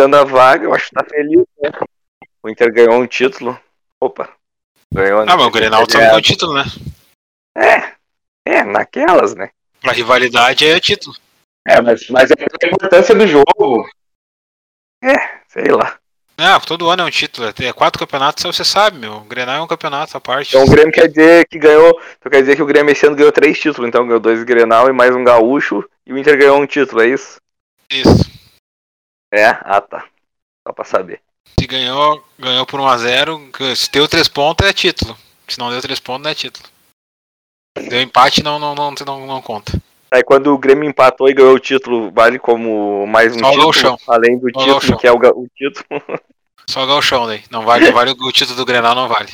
jogando a vaga, eu acho que tá feliz, né? O Inter ganhou um título. Opa. Ganhou. Ah, mas o Grenal também ganhou o título, né? É. É, naquelas, né? Pra rivalidade é título. É, mas, mas é a importância do jogo. É, sei lá. Ah, todo ano é um título. É quatro campeonatos, você sabe, meu. O Grenal é um campeonato à parte. Então o Grêmio quer dizer que ganhou. Então quer dizer que o Grêmio esse ano ganhou três títulos. Então ganhou dois Grenal e mais um gaúcho. E o Inter ganhou um título, é isso? Isso. É? Ah tá. Só pra saber. Se ganhou, ganhou por 1x0. Se deu três pontos é título. Se não deu três pontos, não é título. Deu empate, não, não, não, não, não conta. Aí quando o Grêmio empatou e ganhou o título, vale como mais um Só título, além do Só título, que é o, o título. Só o galchão daí. Não vale, não vale o título do Grenal, não vale.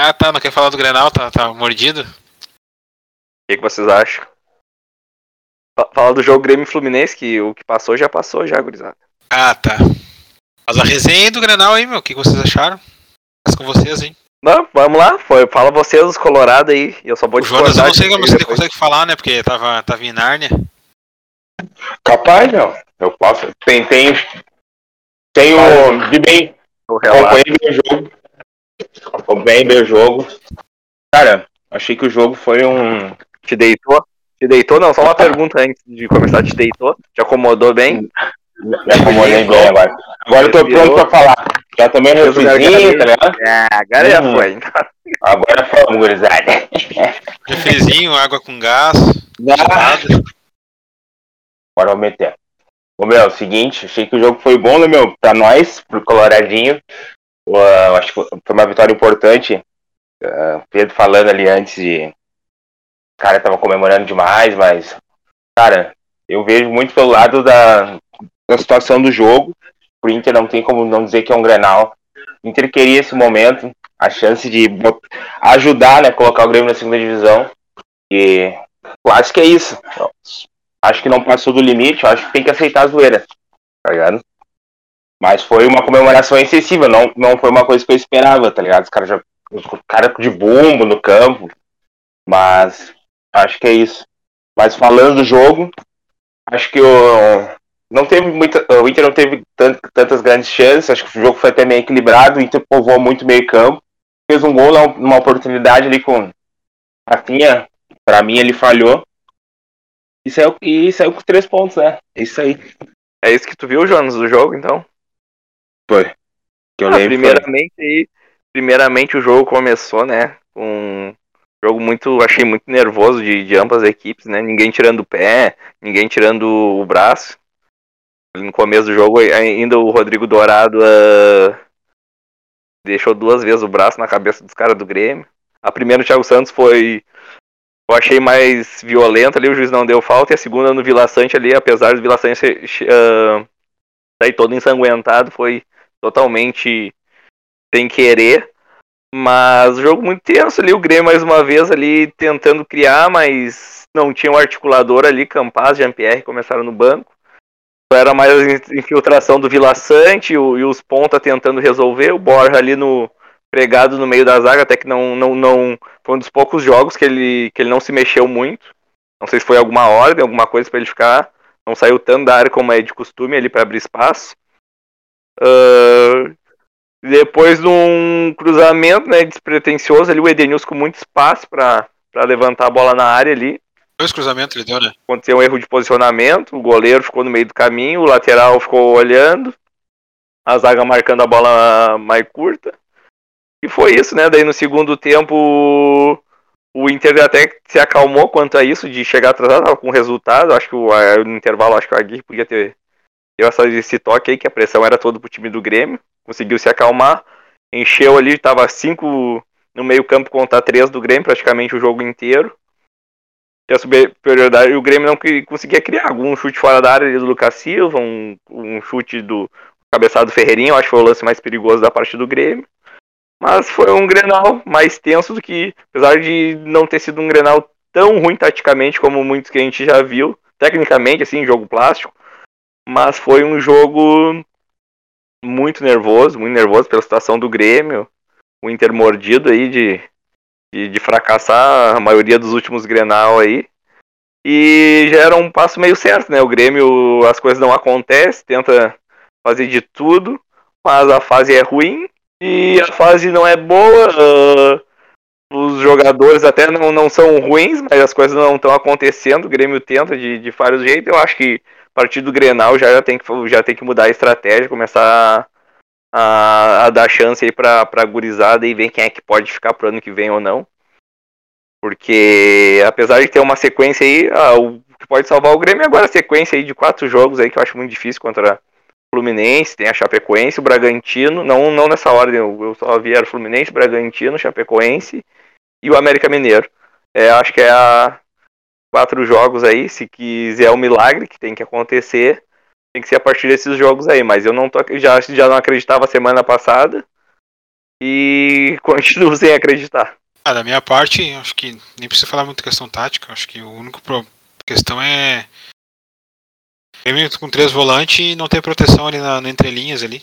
Ah tá, não quer falar do Grenal, tá, tá mordido? O que, que vocês acham? Fala do jogo Grêmio Fluminense, que o que passou já passou já, gurizada. Ah tá. Mas a resenha aí do Grenal aí, meu, o que, que vocês acharam? com vocês, hein? Não, vamos lá, foi, fala vocês os colorados aí, eu só vou O Jonas eu não sei como você consegue falar, né, porque tava, tava em Nárnia. Capaz, não, eu posso, tem, tem, tem o, vi bem, acompanhei o jogo, acompanhei bem o jogo, cara, achei que o jogo foi um... Te deitou? Te deitou? Não, só uma pergunta antes de começar, te deitou? Te acomodou bem? Me acomodei bem agora. Agora eu tô pronto pra falar. Já tomei um refrizinho, tá ligado? Ah, agora já hum. foi. Agora foi, gurizada. Refrizinho, água com gás. Agora vamos meter. Ô, meu, é o seguinte, achei que o jogo foi bom, né, meu? Pra nós, pro Coloradinho. Uh, acho que foi uma vitória importante. Uh, Pedro falando ali antes de. O cara tava comemorando demais, mas. Cara, eu vejo muito pelo lado da, da situação do jogo. O Inter não tem como não dizer que é um Grenal. O Inter queria esse momento, a chance de ajudar, né, colocar o Grêmio na segunda divisão. E que é isso. Acho que não passou do limite, acho que tem que aceitar a zoeira. Tá ligado? Mas foi uma comemoração excessiva, não, não foi uma coisa que eu esperava, tá ligado? Os caras já. Os caras de bumbo no campo. Mas acho que é isso. Mas falando do jogo, acho que o, não teve muita. O Inter não teve tant, tantas grandes chances. Acho que o jogo foi até meio equilibrado. O Inter povoou muito meio campo. Fez um gol numa oportunidade ali com Rafinha. Pra mim ele falhou. E saiu, e saiu com três pontos, né? É isso aí. É isso que tu viu, Jonas, do jogo, então? Foi. Que eu ah, lembro. Primeiramente, foi. primeiramente o jogo começou, né? Com um jogo muito. Achei muito nervoso de, de ambas as equipes, né? Ninguém tirando o pé, ninguém tirando o braço. No começo do jogo, ainda o Rodrigo Dourado uh, deixou duas vezes o braço na cabeça dos caras do Grêmio. A primeira no Thiago Santos foi. Eu achei mais violenta ali, o juiz não deu falta. E a segunda no Vila Sante ali, apesar do Vila Sante uh, sair todo ensanguentado, foi totalmente sem querer. Mas jogo muito tenso ali, o Grêmio mais uma vez ali tentando criar, mas não tinha um articulador ali, Campaz, Jean-Pierre começaram no banco era mais a infiltração do Vila Sante e, os ponta tentando resolver, o Borja ali no pregado no meio da zaga, até que não, não, não foi um dos poucos jogos que ele, que ele não se mexeu muito. Não sei se foi alguma ordem, alguma coisa para ele ficar. Não saiu tanto da área como é de costume ali para abrir espaço. Uh, depois de um cruzamento né, despretensioso ali, o Edenilson com muito espaço para levantar a bola na área ali. Dois cruzamentos ele deu, né? Aconteceu um erro de posicionamento, o goleiro ficou no meio do caminho, o lateral ficou olhando, a zaga marcando a bola mais curta. E foi isso, né? Daí no segundo tempo o Inter até se acalmou quanto a isso, de chegar atrasado com o resultado. Acho que o, no intervalo acho que o Aguirre podia ter, ter esse toque aí, que a pressão era toda pro time do Grêmio. Conseguiu se acalmar, encheu ali, tava cinco no meio campo contra três do Grêmio praticamente o jogo inteiro a superioridade. O Grêmio não conseguia criar algum chute fora da área do Lucas Silva, um, um chute do cabeçado do Ferreirinho, acho que foi o lance mais perigoso da parte do Grêmio. Mas foi um Grenal mais tenso do que, apesar de não ter sido um Grenal tão ruim taticamente como muitos que a gente já viu, tecnicamente, assim, jogo plástico, mas foi um jogo muito nervoso, muito nervoso pela situação do Grêmio. O Inter mordido aí de, de, de fracassar a maioria dos últimos Grenal aí. E já era um passo meio certo, né? O Grêmio, as coisas não acontecem, tenta fazer de tudo, mas a fase é ruim e a fase não é boa. Uh, os jogadores até não, não são ruins, mas as coisas não estão acontecendo. O Grêmio tenta de, de vários jeitos. Eu acho que a partir do Grenal já, já, tem, que, já tem que mudar a estratégia, começar a, a dar chance aí pra, pra gurizada e ver quem é que pode ficar pro ano que vem ou não. Porque apesar de ter uma sequência aí, ah, o que pode salvar o Grêmio é agora a sequência aí de quatro jogos aí que eu acho muito difícil contra o Fluminense, tem a Chapecoense, o Bragantino, não, não nessa ordem, eu só vi era Fluminense, Bragantino, Chapecoense e o América Mineiro. É, acho que é a quatro jogos aí, se quiser o um milagre que tem que acontecer, tem que ser a partir desses jogos aí, mas eu não tô, já, já não acreditava semana passada e continuo sem acreditar. Ah, da minha parte, acho que nem precisa falar muito questão tática, acho que o único pro... questão é com três volantes e não ter proteção ali na, na entrelinhas ali.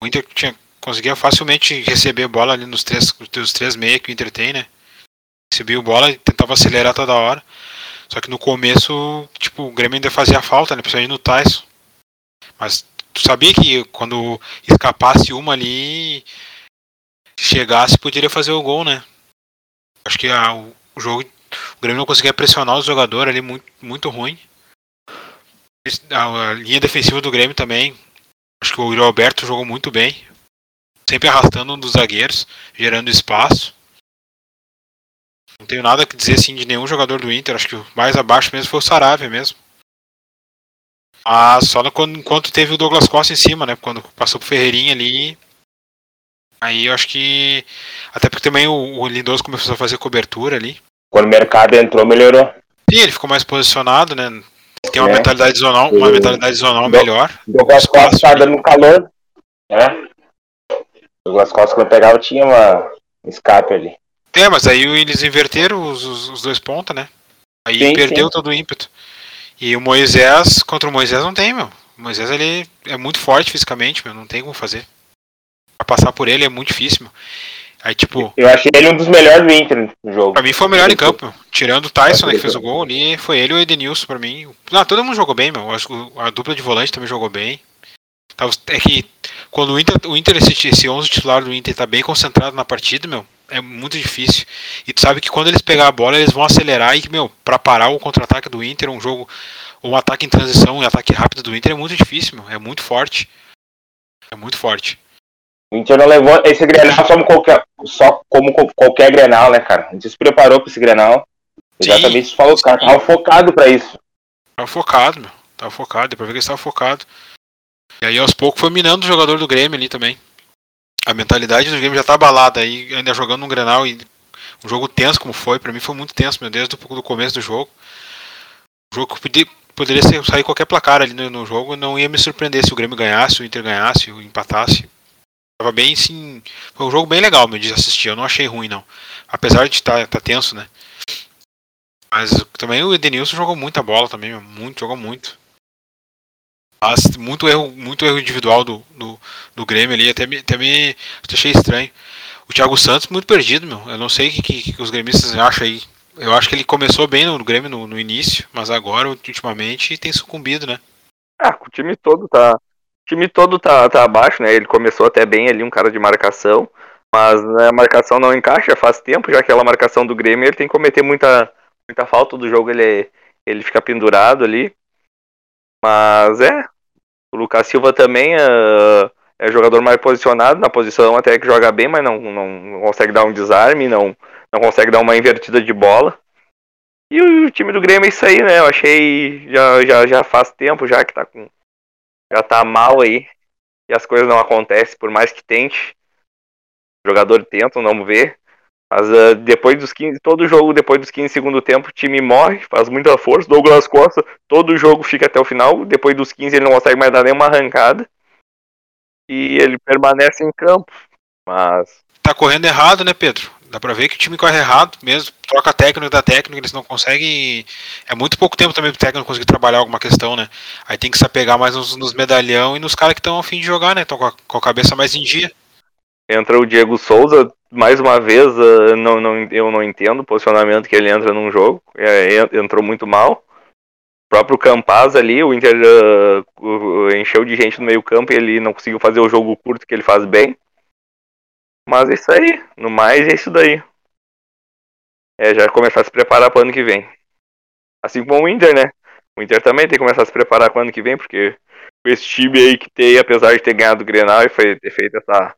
O Inter tinha, conseguia facilmente receber bola ali nos três, nos três meios que o Inter tem, né? Recebia bola e tentava acelerar toda hora. Só que no começo, tipo, o Grêmio ainda fazia falta, né? Principalmente no Tyson. Mas tu sabia que quando escapasse uma ali, chegasse, poderia fazer o gol, né? Acho que a, o, jogo. O Grêmio não conseguia pressionar os jogadores ali muito, muito ruim. A, a, linha defensiva do Grêmio também. Acho que o Yuri Alberto jogou muito bem. Sempre arrastando um dos zagueiros, gerando espaço. Não tenho nada a dizer assim de nenhum jogador do Inter. Acho que o mais abaixo mesmo foi o Saravia mesmo. Ah, só quando, enquanto teve o Douglas Costa em cima, né? Quando passou pro Ferreirinha ali, Aí eu acho que. Até porque também o, o Lindoso começou a fazer cobertura ali. Quando o mercado entrou, melhorou. Sim, ele ficou mais posicionado, né? Tem uma é. mentalidade zonal, uma mentalidade zonal melhor. Douglas Costa tá dando calor. Né? Douglas Costa quando pegava tinha uma escape ali. É, mas aí eles inverteram os, os, os dois pontos, né? Aí sim, perdeu sim. todo o ímpeto. E o Moisés, contra o Moisés não tem, meu. O Moisés ele é muito forte fisicamente, meu, não tem como fazer passar por ele é muito difícil. Meu. Aí, tipo. Eu achei ele um dos melhores do Inter no jogo. Pra mim foi o melhor em campo, meu. Tirando o Tyson, né, que fez o gol ali, foi ele e o Edenilson pra mim. Não, todo mundo jogou bem, meu. A dupla de volante também jogou bem. É que quando o Inter, o Inter esse, esse 11 titular do Inter tá bem concentrado na partida, meu, é muito difícil. E tu sabe que quando eles pegar a bola, eles vão acelerar e, meu, pra parar o contra-ataque do Inter, um jogo, um ataque em transição, um ataque rápido do Inter é muito difícil, meu. É muito forte. É muito forte. O Inter não levou esse Grenal como qualquer, só como qualquer Grenal, né, cara? A gente se preparou para esse Grenal. Exatamente isso falou, cara. Tava focado para isso. Tava focado, meu. Tava focado, deu pra ver que ele estava focado. E aí aos poucos foi minando o jogador do Grêmio ali também. A mentalidade do Grêmio já tá abalada aí, ainda jogando um Grenal e um jogo tenso como foi, para mim foi muito tenso, meu, desde o começo do jogo. O jogo podia, poderia sair qualquer placar ali no, no jogo, não ia me surpreender se o Grêmio ganhasse, o Inter ganhasse, o empatasse. Tava bem, sim. Foi um jogo bem legal meu, de assistir. Eu não achei ruim, não. Apesar de estar tá, tá tenso, né? Mas também o Edenilson jogou muita bola também, muito, jogou muito. Mas muito erro, muito erro individual do, do, do Grêmio ali, até me, até me achei estranho. O Thiago Santos muito perdido, meu. Eu não sei o que, que, que, os gremistas acham aí. Eu acho que ele começou bem no Grêmio no, no início, mas agora, ultimamente, tem sucumbido, né? Ah, o time todo tá, time todo tá, tá abaixo, né? Ele começou até bem ali, um cara de marcação, mas né, a marcação não encaixa faz tempo, já aquela marcação do Grêmio, ele tem que cometer muita, muita falta do jogo, ele, ele fica pendurado ali. Mas é, o Lucas Silva também é, é jogador mais posicionado, na posição até que joga bem, mas não, não, consegue dar um desarme, não, não consegue dar uma invertida de bola. E o, time do Grêmio é isso aí, né? Eu achei já, já, já faz tempo já que tá com já tá mal aí e as coisas não acontecem, por mais que tente. O jogador tenta, não vê. Mas uh, depois dos 15, todo jogo, depois dos 15 segundo tempo, o time morre, faz muita força. Douglas Costa, todo jogo fica até o final. Depois dos 15 ele não consegue mais dar nenhuma arrancada. E ele permanece em campo. Mas. Tá correndo errado, né, Pedro? Dá pra ver que o time corre errado mesmo, troca técnico da técnica, eles não conseguem. É muito pouco tempo também pro técnico conseguir trabalhar alguma questão, né? Aí tem que se apegar mais nos, nos medalhão e nos caras que estão a fim de jogar, né? Estão com, com, a cabeça mais em dia. Entra o Diego Souza, mais uma vez, uh, não, não, eu não entendo o posicionamento que ele entra num jogo. É, entrou muito mal. O próprio Campaz ali, o Inter uh, encheu de gente no meio campo e ele não conseguiu fazer o jogo curto que ele faz bem. Mas é isso aí. No mais, é isso daí. É já começar a se preparar para o ano que vem. Assim como o Inter, né? O Inter também tem que começar a se preparar para o ano que vem, porque esse time aí que tem, apesar de ter ganhado o Grenal e ter feito essa,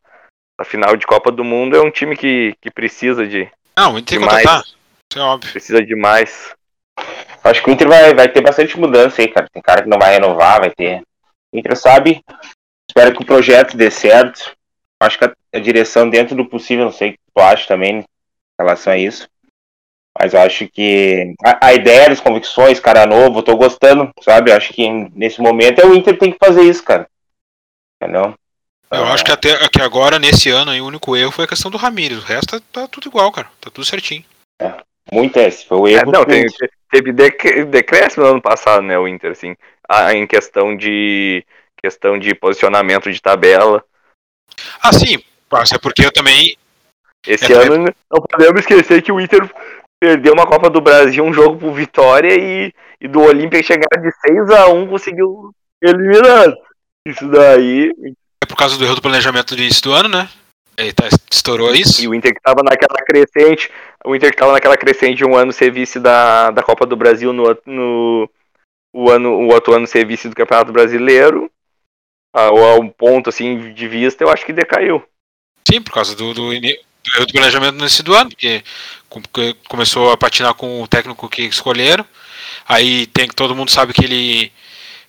essa final de Copa do Mundo, é um time que, que precisa de. Não, o Inter de mais. Isso é óbvio. Precisa de mais. Acho que o Inter vai, vai ter bastante mudança aí, cara. Tem cara que não vai renovar, vai ter. O Inter sabe. Espero que o projeto dê certo acho que a, a, direção, dentro do possível, não sei o que tu acha também em relação a isso. Mas eu acho que a, a ideia das convicções, cara novo, eu tô gostando, sabe? Eu acho que nesse momento é o Inter tem que fazer isso, cara. Entendeu? Eu acho que até que agora, nesse ano, aí, o único erro foi a questão do Ramires. O resto tá, tá tudo igual, cara. Tá tudo certinho. É, muito esse. Foi o erro. É, não, tem, teve decréscimo no ano passado, né, o Inter, assim, em questão de questão de posicionamento de tabela. Ah, sim. É porque eu também. Esse é, ano também... não podemos esquecer que o Inter perdeu uma Copa do Brasil, um jogo por vitória e, e do Olímpia chegar de 6 a 1 conseguiu eliminar. Isso daí. Por causa do erro do planejamento do início do ano, né? Ele tá, estourou isso. E o Inter que tava naquela crescente. O Inter que tava naquela crescente de um ano ser vice da, da Copa do Brasil no, no o, ano, o outro ano ser vice do Campeonato Brasileiro a, um ponto assim de vista, eu acho que decaiu. Sim, por causa do, do, do, do planejamento nesse do ano, porque começou a patinar com o técnico que escolheram. Aí tem que todo mundo sabe que ele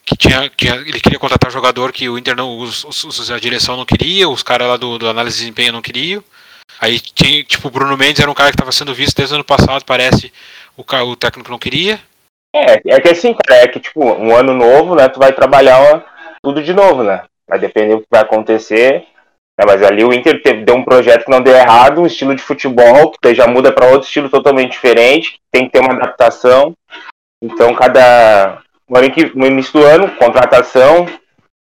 que tinha, tinha ele queria contratar jogador que o Inter não os, os, a direção não queria, os caras lá do, do análise de desempenho não queriam. Aí tinha, tipo, o Bruno Mendes era um cara que estava sendo visto desde o ano passado, parece, o, o técnico não queria. É, é que assim, cara, é que tipo, um ano novo, né, tu vai trabalhar tudo de novo, né? Vai depender do que vai acontecer. Né? Mas ali o Inter teve, deu um projeto que não deu errado, um estilo de futebol, que já muda para outro estilo totalmente diferente, tem que ter uma adaptação. Então, cada. No início do ano, contratação.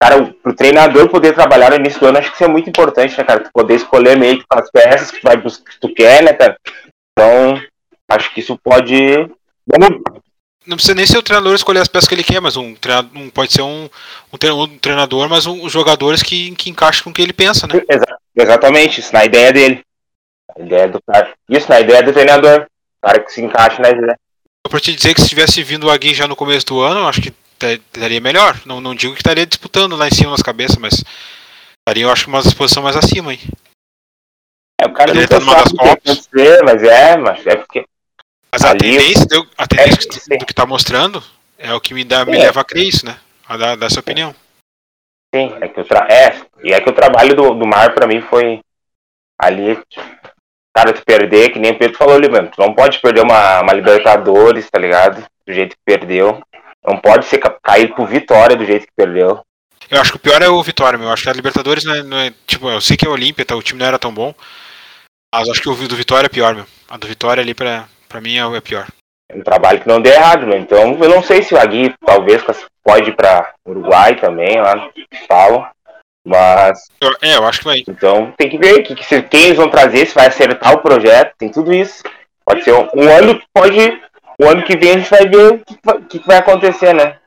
Cara, pro treinador poder trabalhar no início do ano, acho que isso é muito importante, né, cara? Tu poder escolher meio que as peças que tu, vai, que tu quer, né, cara? Então, acho que isso pode. Não precisa nem ser o treinador escolher as peças que ele quer, mas um treinador um, pode ser um, um treinador, mas um, os jogadores que, que encaixam com o que ele pensa, né? Exa exatamente, isso na ideia dele. A ideia do cara. Isso na ideia do treinador. O cara que se encaixa na ideia. Pra te dizer que se tivesse vindo o Agui já no começo do ano, eu acho que estaria melhor. Não, não digo que estaria disputando lá em cima nas cabeças, mas estaria, eu acho, uma posição mais acima aí. É, o cara não sabe o que acontecer, mas é, mas é porque mas a tendência, eu, a tendência é, do que está mostrando é o que me, dá, me leva a crer isso, né? A dar, dar essa opinião. Sim, é que o tra... é, e é que o trabalho do, do Mar para mim foi ali, cara, tu perder, que nem o Pedro falou ali, mano, tu não pode perder uma, uma Libertadores, tá ligado? Do jeito que perdeu. Não pode ser cair por vitória do jeito que perdeu. Eu acho que o pior é o Vitória, meu. Eu acho que a Libertadores não é, não é Tipo, eu sei que é Olímpia, tá, o time não era tão bom. Mas acho que o do Vitória é pior, meu. A do Vitória ali pra, Pra mim é o pior. É um trabalho que não deu errado, né? Então eu não sei se o Agui talvez pode ir pra Uruguai também, lá falam. Mas. É, eu acho que vai. Então tem que ver que, que, quem eles vão trazer, se vai acertar o projeto, tem tudo isso. Pode ser um, um ano que pode. O ano que vem a gente vai ver o que, que, vai acontecer, né?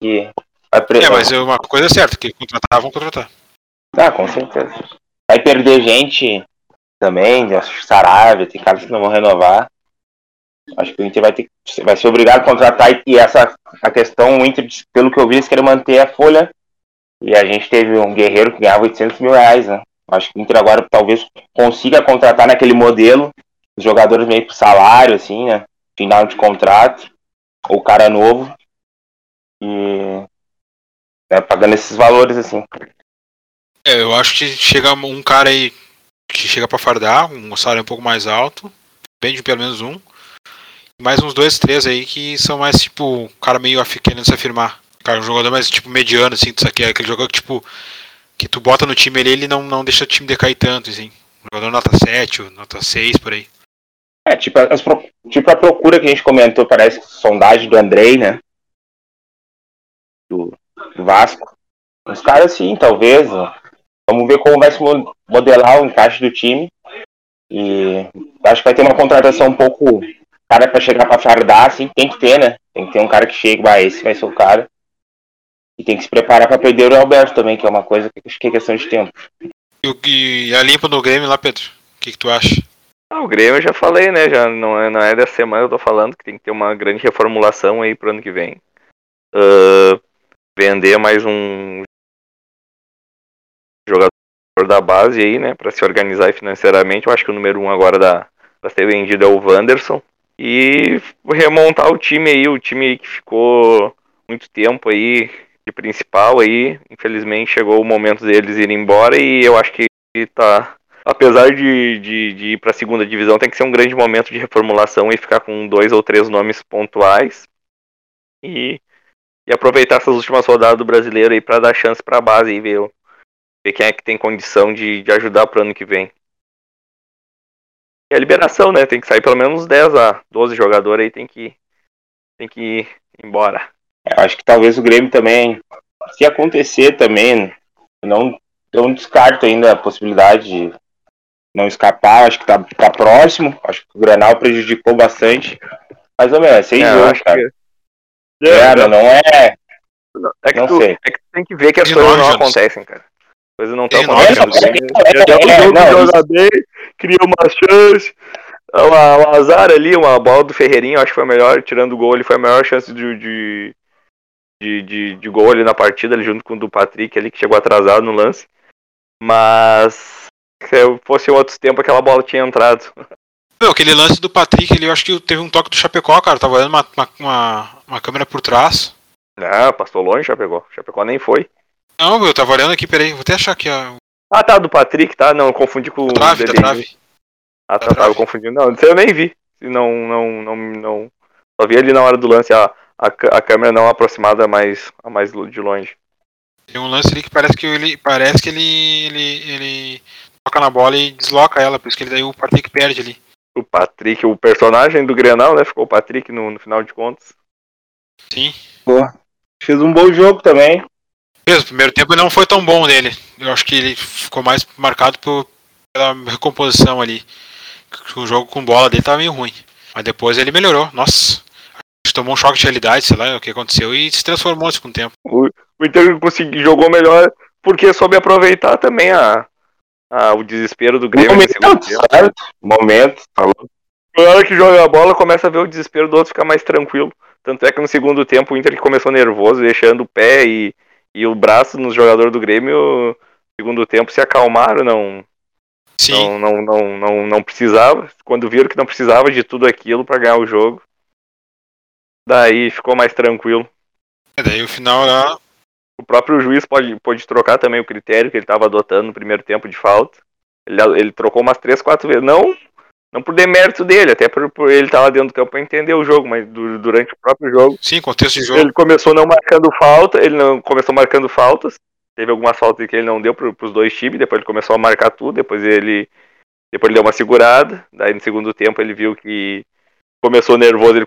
Que vai É, mas é uma coisa é certa, que contratar, vão contratar. Ah, com certeza. Vai perder gente também, Sarabia, tem caras que não vão renovar. Acho que o Inter vai ter vai ser obrigado a contratar e essa a questão, o Inter, pelo que eu vi, eles querem manter a folha. E a gente teve um guerreiro que ganhava 800 mil reais, né? Acho que o Inter agora talvez consiga contratar naquele modelo os jogadores meio por salário, assim, né? Final de contrato, ou cara novo. E né, pagando esses valores, assim. É, eu acho que chega um cara aí que chega para fardar, um salário um pouco mais alto, depende pelo menos um mais uns dois, três aí que são mais tipo, cara meio querendo se afirmar. Cara, um jogador mais tipo mediano, assim, isso aqui é aquele jogador que tipo. Que tu bota no time ele, ele não, não deixa o time decair tanto, assim. jogador nota 7, nota 6 por aí. É, tipo, as, tipo a procura que a gente comentou, parece sondagem do Andrei, né? Do, do Vasco. Os caras sim, talvez. Vamos ver como vai se modelar o encaixe do time. E acho que vai ter uma contratação um pouco cara para chegar para fardar, assim, tem que ter, né? Tem que ter um cara que chegue, vai, esse vai ser o cara. E tem que se preparar para perder o Alberto também, que é uma coisa que acho que é questão de tempo. E, e a limpa no Grêmio lá, Pedro? O que, que tu acha? Ah, o Grêmio eu já falei, né? Já não é, não é dessa semana eu tô falando que tem que ter uma grande reformulação aí pro ano que vem. Uh, vender mais um jogador da base aí, né? Pra se organizar financeiramente. Eu acho que o número um agora da, pra ser vendido é o Wanderson. E remontar o time aí, o time que ficou muito tempo aí de principal aí. Infelizmente chegou o momento deles irem embora e eu acho que tá. Apesar de, de, de ir para a segunda divisão, tem que ser um grande momento de reformulação e ficar com dois ou três nomes pontuais. E, e aproveitar essas últimas rodadas do brasileiro aí para dar chance para a base e ver, ver quem é que tem condição de, de ajudar para o ano que vem. E a liberação, né? Tem que sair pelo menos 10 a 12 jogadores aí, tem que, tem que ir embora. Acho que talvez o Grêmio também, se acontecer também, não, não descarto ainda a possibilidade de não escapar, acho que tá, tá próximo, acho que o Granal prejudicou bastante. Mais ou menos, é seis é, jogos, cara. Que... É, é, não, não é. É que, não tu, sei. é que tu tem que ver que as coisas não acontecem, cara. As coisas não estão acontecendo. É, é, um cria uma chance. O azar ali, uma bola do Ferreirinho, acho que foi a melhor, tirando o gol, ele foi a melhor chance de, de, de, de, de gol ali na partida, ali junto com o do Patrick ali, que chegou atrasado no lance. Mas se fosse outros tempos, aquela bola tinha entrado. Meu, aquele lance do Patrick, ele, eu acho que teve um toque do Chapecó, cara. Tava olhando uma, uma, uma, câmera por trás. Ah, passou longe Chapecó. Chapecó nem foi. Não, eu tava olhando aqui, peraí, vou até achar aqui a. Ah, tá, do Patrick, tá? Não, confundi com o. Trave, da trave. Ah, tá, tava confundindo. Não, eu nem vi. Não, não, não, não. Só vi ali na hora do lance a, a, a câmera não aproximada mais, a mais de longe. Tem um lance ali que parece que ele. Parece que ele. ele, ele toca na bola e desloca ela, por isso que ele daí o Patrick perde ali. O Patrick, o personagem do Grenal, né? Ficou o Patrick no, no final de contas. Sim. Boa. Fez um bom jogo também. Mesmo, o primeiro tempo não foi tão bom dele. Eu acho que ele ficou mais marcado por, pela recomposição ali. O jogo com bola dele tava meio ruim. Mas depois ele melhorou. Nossa. Tomou um choque de realidade, sei lá o que aconteceu, e se transformou com o tempo. O, o Inter conseguiu, jogou melhor porque soube aproveitar também a, a, o desespero do Grêmio. Momento, certo? Momento, falou. Na hora que joga a bola, começa a ver o desespero do outro ficar mais tranquilo. Tanto é que no segundo tempo o Inter começou nervoso, deixando o pé e, e o braço nos jogadores do Grêmio. No segundo tempo se acalmaram, não, Sim. Não, não, não, não, não precisava. Quando viram que não precisava de tudo aquilo para ganhar o jogo, daí ficou mais tranquilo. É, daí o final lá. O próprio juiz pode, pode trocar também o critério que ele estava adotando no primeiro tempo de falta. Ele, ele trocou umas três, quatro vezes. Não, não por demérito dele, até por, por ele estar lá dentro do campo para entender o jogo, mas do, durante o próprio jogo. Sim, contexto de jogo. Ele começou não marcando falta, ele não começou marcando faltas. Teve algumas faltas que ele não deu para os dois times, depois ele começou a marcar tudo, depois ele depois ele deu uma segurada, daí no segundo tempo ele viu que começou nervoso, ele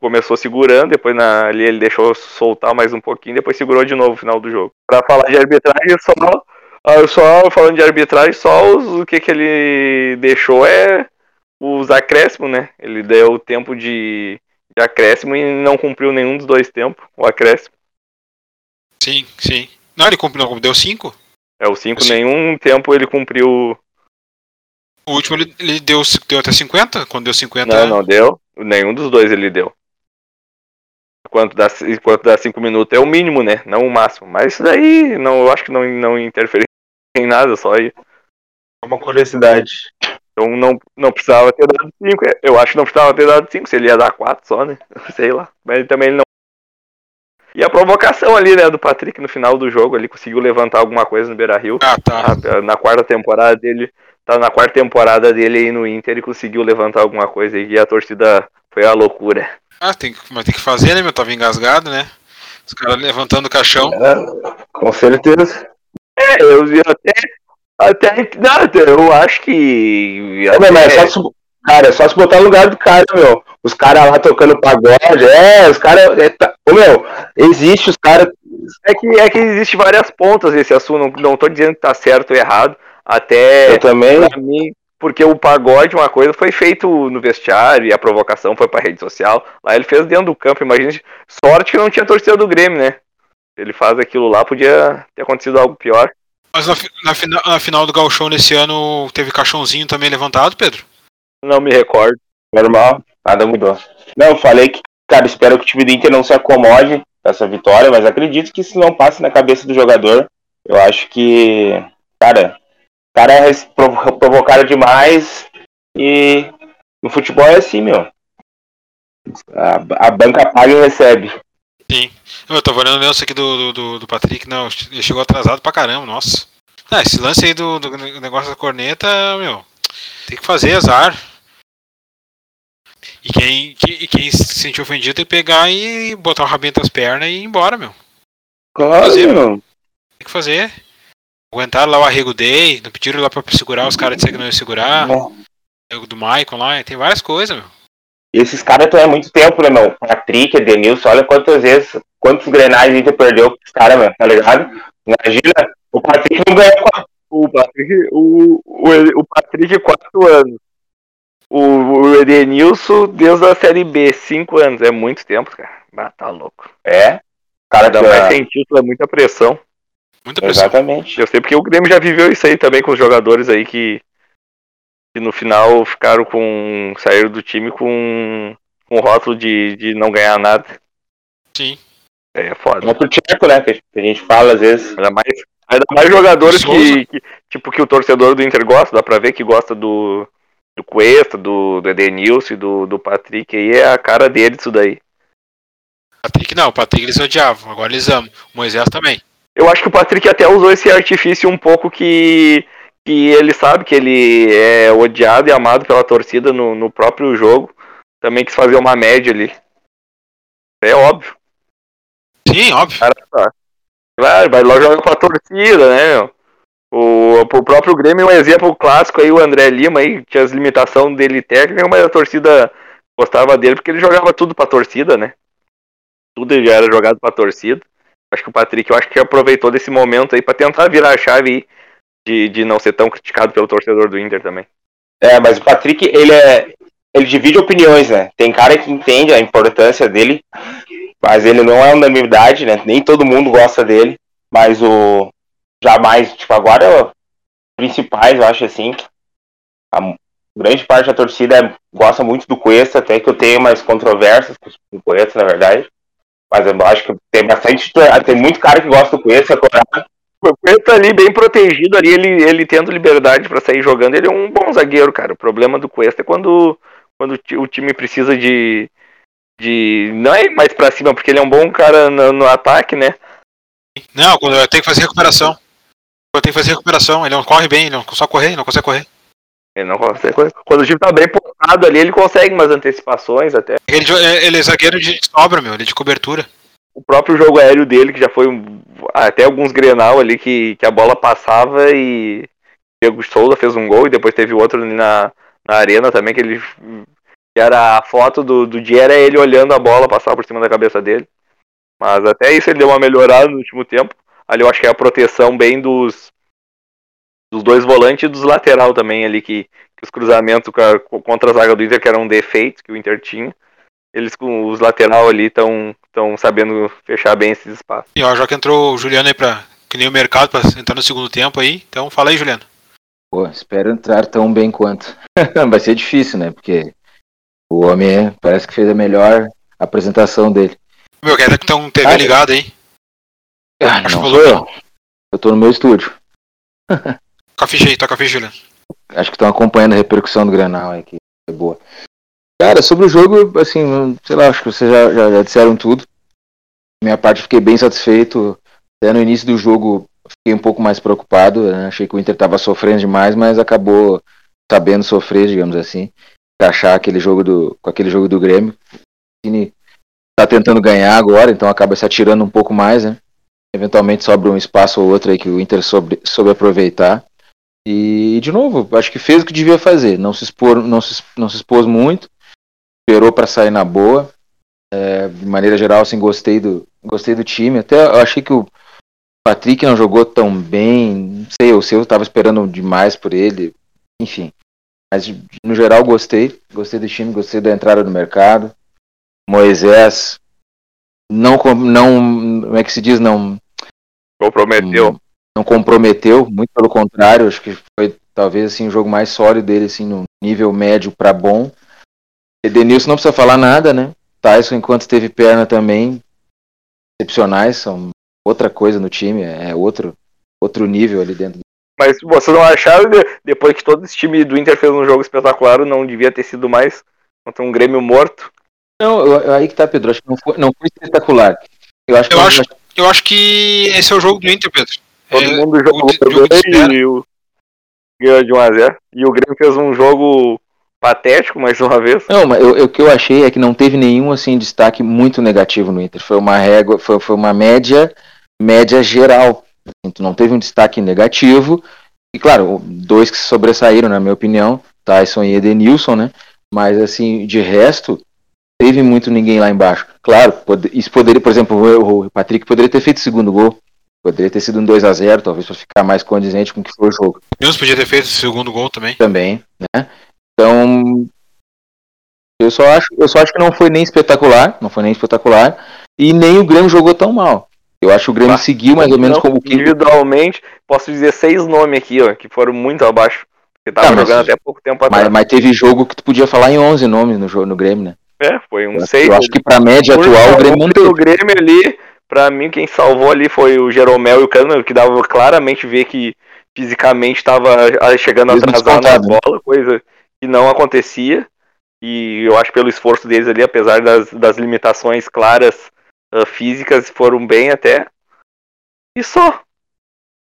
começou segurando, depois na, ali ele deixou soltar mais um pouquinho, depois segurou de novo no final do jogo. Para falar de arbitragem, só, ah, só falando de arbitragem, só os, o que, que ele deixou é os acréscimos, né? Ele deu o tempo de, de acréscimo e não cumpriu nenhum dos dois tempos, o acréscimo. Sim, sim. Não, ele cumpriu, não, deu 5? É, o 5 nenhum tempo ele cumpriu. O último ele, ele deu, deu até 50? Quando deu 50? Não, não deu. Nenhum dos dois ele deu. Enquanto dá, enquanto dá 5 minutos é o mínimo, né? Não o máximo. Mas isso daí não, eu acho que não, não interfere em nada, só aí. É uma curiosidade. Então não, não precisava ter dado 5. Eu acho que não precisava ter dado 5, se ele ia dar 4 só, né? Sei lá. Mas também ele não e a provocação ali, né, do Patrick no final do jogo, ele conseguiu levantar alguma coisa no Beira Rio. Ah, tá. Na, na quarta temporada dele. Tá na quarta temporada dele aí no Inter, ele conseguiu levantar alguma coisa e a torcida foi a loucura. Ah, tem, mas tem que fazer, né, meu? Tava engasgado, né? Os caras levantando o caixão. É, com certeza. É, eu vi até. Até, não, eu acho que. Até... Mas é só, cara, é só se botar no lugar do cara, meu. Os caras lá tocando pagode, é, os caras. É, tá, ô, meu, existe os caras. É que, é que existe várias pontas nesse assunto, não, não tô dizendo que tá certo ou errado. Até. Eu também. Mim, porque o pagode, uma coisa, foi feito no vestiário e a provocação foi pra rede social. Lá ele fez dentro do campo, imagina. Sorte que não tinha torcida do Grêmio, né? Ele faz aquilo lá, podia ter acontecido algo pior. Mas na, na, na final do Galchão nesse ano teve caixãozinho também levantado, Pedro? Não me recordo. Normal, nada mudou. Não, eu falei que, cara, espero que o time do Inter não se acomode essa vitória, mas acredito que se não passe na cabeça do jogador, eu acho que, cara, cara é provocaram demais e no futebol é assim, meu. A, a banca paga e recebe. Sim. Eu tô olhando o lance aqui do, do, do, Patrick, não, ele chegou atrasado pra caramba, nossa. Ah, esse lance aí do, do negócio da corneta, meu, tem que fazer azar. E quem, que, quem se sentiu ofendido tem que pegar e botar o rabinho das pernas e ir embora, meu. Claro, fazer, meu. Tem que fazer. Aguentaram lá o arrego day, não pediram lá pra segurar, os caras disseram que não iam segurar. O do Maicon lá, tem várias coisas, meu. E esses caras estão há muito tempo, né, meu? Patrick, Edenilson, olha quantas vezes, quantos grenais a gente perdeu com os caras, meu, tá ligado? Imagina, o Patrick não ganhou o Patrick, o, o, o Patrick, quatro anos. O, o Edenilson, Deus da Série B, cinco anos. É muito tempo, cara. Ah, tá louco. É? Cara, dá mais sem título, é muita pressão. Muita pressão. Exatamente. Eu sei porque o Grêmio já viveu isso aí também com os jogadores aí que, que no final ficaram com. saíram do time com, com rótulo de, de não ganhar nada. Sim. É, é foda. É pro Tcheco, né? Que a gente fala às vezes. Ainda mais, ainda mais jogadores que, que, Tipo, que o torcedor do Inter gosta, dá pra ver que gosta do, do Cuesta, do, do Edenilson e do, do Patrick. Aí é a cara dele isso daí. Patrick não, o Patrick eles odiavam, agora eles amam. O Moisés também. Eu acho que o Patrick até usou esse artifício um pouco que, que ele sabe que ele é odiado e amado pela torcida no, no próprio jogo. Também quis fazer uma média ali. É óbvio. Sim, óbvio. Cara, tá. Claro, vai lá jogar pra torcida, né? O, o próprio Grêmio é um exemplo clássico aí, o André Lima aí, tinha as limitações dele técnica, mas a torcida gostava dele porque ele jogava tudo pra torcida, né? Tudo já era jogado pra torcida. Acho que o Patrick, eu acho que aproveitou desse momento aí para tentar virar a chave de, de não ser tão criticado pelo torcedor do Inter também. É, mas o Patrick, ele é. Ele divide opiniões, né? Tem cara que entende a importância dele, mas ele não é unanimidade, né? Nem todo mundo gosta dele, mas o. Jamais, tipo, agora os principais, eu acho assim. A grande parte da torcida gosta muito do Cuesta, até que eu tenho mais controvérsias com o Cuesta, na verdade. Mas eu acho que tem bastante. Tem muito cara que gosta do Cuesta, é o Cuesta ali bem protegido ali, ele, ele tendo liberdade para sair jogando, ele é um bom zagueiro, cara. O problema do Cuesta é quando, quando o time precisa de, de. Não é mais pra cima, porque ele é um bom cara no, no ataque, né? Não, quando tem que fazer recuperação. Quando tem que fazer recuperação, ele não corre bem, ele não só correr, não consegue correr. Ele não consegue. Quando o time tá bem postado ali, ele consegue umas antecipações até. Ele, ele é zagueiro de sobra, meu, ele é de cobertura o próprio jogo aéreo dele, que já foi um, até alguns Grenal ali que, que a bola passava e Diego Souza fez um gol e depois teve outro ali na, na arena também, que ele que era a foto do, do dia era ele olhando a bola passar por cima da cabeça dele. Mas até isso ele deu uma melhorada no último tempo. Ali eu acho que é a proteção bem dos dos dois volantes e dos lateral também ali que, que os cruzamentos contra a zaga do Inter que eram um defeito que o Inter tinha eles com os lateral ali estão estão sabendo fechar bem esses espaços. E ó, já que entrou o Juliano aí para que nem o mercado para entrar no segundo tempo aí, então fala aí, Juliano. Pô, espero entrar tão bem quanto. Vai ser difícil, né? Porque o homem parece que fez a melhor apresentação dele. Meu, quer que tem TV ah, ligado aí? Ah, não sou eu. Eu tô no meu estúdio. ficha aí, toca a ficha, Juliano. Acho que estão acompanhando a repercussão do Granal que é boa. Cara, sobre o jogo, assim, sei lá, acho que vocês já, já, já disseram tudo. Minha parte, fiquei bem satisfeito. Até no início do jogo, fiquei um pouco mais preocupado. Né? Achei que o Inter estava sofrendo demais, mas acabou sabendo sofrer, digamos assim. Encaixar aquele jogo do, com aquele jogo do Grêmio. O Cine tá tentando ganhar agora, então acaba se atirando um pouco mais, né? Eventualmente sobra um espaço ou outro aí que o Inter soube, soube aproveitar. E, de novo, acho que fez o que devia fazer. Não se, expor, não se, não se expôs muito, esperou para sair na boa. É, de maneira geral, assim, gostei do, gostei do time. Até eu achei que o Patrick não jogou tão bem. Não sei, o seu estava esperando demais por ele. Enfim. Mas no geral gostei. Gostei do time, gostei da entrada no mercado. Moisés não, não como é que se diz, não comprometeu. Não comprometeu, muito pelo contrário, acho que foi talvez assim o jogo mais sólido dele assim no nível médio para bom. Edenilson não precisa falar nada, né? Tyson enquanto teve perna também excepcionais, são outra coisa no time, é outro outro nível ali dentro. Mas vocês não acharam depois que todo esse time do Inter fez um jogo espetacular, não devia ter sido mais contra um Grêmio morto? Não, eu, aí que tá, Pedro. Acho que não foi, não foi espetacular. Eu acho, eu, acho, eu acho que esse é o jogo do Inter, Pedro. Todo é, mundo jogou o, bem e o ganhou de 1x0. E o Grêmio fez um jogo patético mais uma vez. Não, mas eu, o que eu achei é que não teve nenhum assim destaque muito negativo no Inter. Foi uma régua, foi, foi uma média, média geral. Então não teve um destaque negativo. E claro, dois que se sobressaíram, na minha opinião, Tyson e Edenilson, né? Mas assim, de resto, teve muito ninguém lá embaixo. Claro, pode, isso poderia, por exemplo, o, Patrick poderia ter feito o segundo gol. Poderia ter sido um 2 a 0 talvez para ficar mais condizente com o que foi o jogo. Deus podia ter feito o segundo gol também. Também, né? Então, eu só acho, eu só acho que não foi nem espetacular, não foi nem espetacular, e nem o Grêmio jogou tão mal. Eu acho que o Grêmio bah, seguiu mais ou menos como que individualmente, posso dizer seis nomes aqui, ó, que foram muito abaixo. Que tava tá, jogando até pouco tempo atrás. Mas, mas, teve jogo que tu podia falar em 11 nomes no, jogo, no Grêmio, né? É, foi um 6. Eu acho que pra média atual o Grêmio. O Grêmio ali, pra mim, quem salvou ali foi o Jeromel e o Cano, que dava claramente ver que fisicamente estava chegando atrasado na bola, coisa que não acontecia. E eu acho pelo esforço deles ali, apesar das, das limitações claras uh, físicas, foram bem até. E só.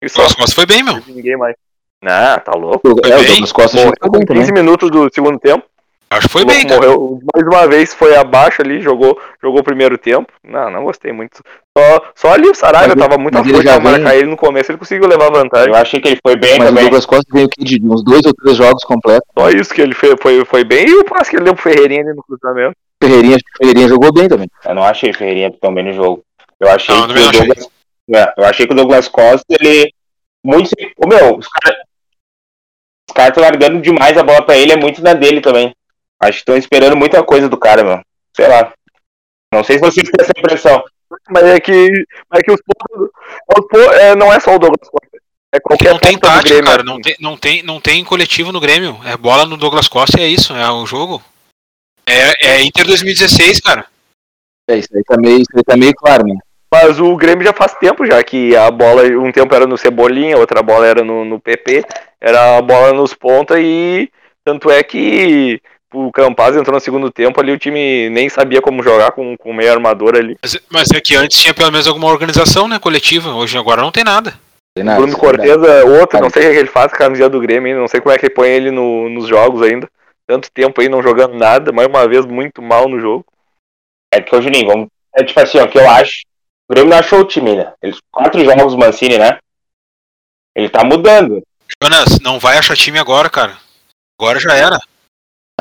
E só. Nossa, foi bem, meu. Ninguém mais. Não, tá louco. É, o Douglas Costa Morreu com 15 minutos do segundo tempo. Acho que foi bem, cara. Morreu mais uma vez, foi abaixo ali, jogou, jogou o primeiro tempo. Não, não gostei muito. Só, só ali o Saraiva tava muito aflito pra marcar ele no começo, ele conseguiu levar vantagem. Eu achei que ele foi bem mas também. o Douglas Costa veio aqui de uns dois ou três jogos completos. Só isso que ele foi, foi, foi bem e o passe que ele deu pro Ferreirinha ali no cruzamento. Ferreirinha, Ferreirinha jogou bem também. Eu não achei Ferreirinha tão bem no jogo. Eu achei não, que o Douglas, é, eu achei que o Douglas Costa, ele muito. O meu, os caras os caras estão largando demais a bola pra ele, é muito na dele também. Acho que estão esperando muita coisa do cara, meu. Sei lá. Não sei se vocês têm essa impressão. Mas é que, mas é que os pontos. Os, é, não é só o Douglas Costa. É qualquer não tem tática, Grêmio, cara. Assim. Não tem, não, tem, não tem coletivo no Grêmio. É bola no Douglas Costa e é isso. É o jogo. É, é Inter 2016, cara. É, isso aí tá meio, isso aí tá meio claro, né? Mas o Grêmio já faz tempo já que a bola, um tempo era no Cebolinha, outra bola era no, no PP, era a bola nos pontas e tanto é que o Campaz entrou no segundo tempo ali, o time nem sabia como jogar com, com meio armador ali. Mas, mas é que antes tinha pelo menos alguma organização, né, coletiva, hoje agora não tem nada. Tem nada Bruno Cortez é outro, não sei o que ele faz com a camiseta do Grêmio ainda, não sei como é que ele põe ele no, nos jogos ainda. Tanto tempo aí não jogando nada, mais uma vez muito mal no jogo. É que o Juninho, vamos. É tipo assim, ó, que eu acho o Grêmio não achou o time, né? Eles, quatro jogos Mancini, né? Ele tá mudando. Jonas, não vai achar time agora, cara. Agora já era.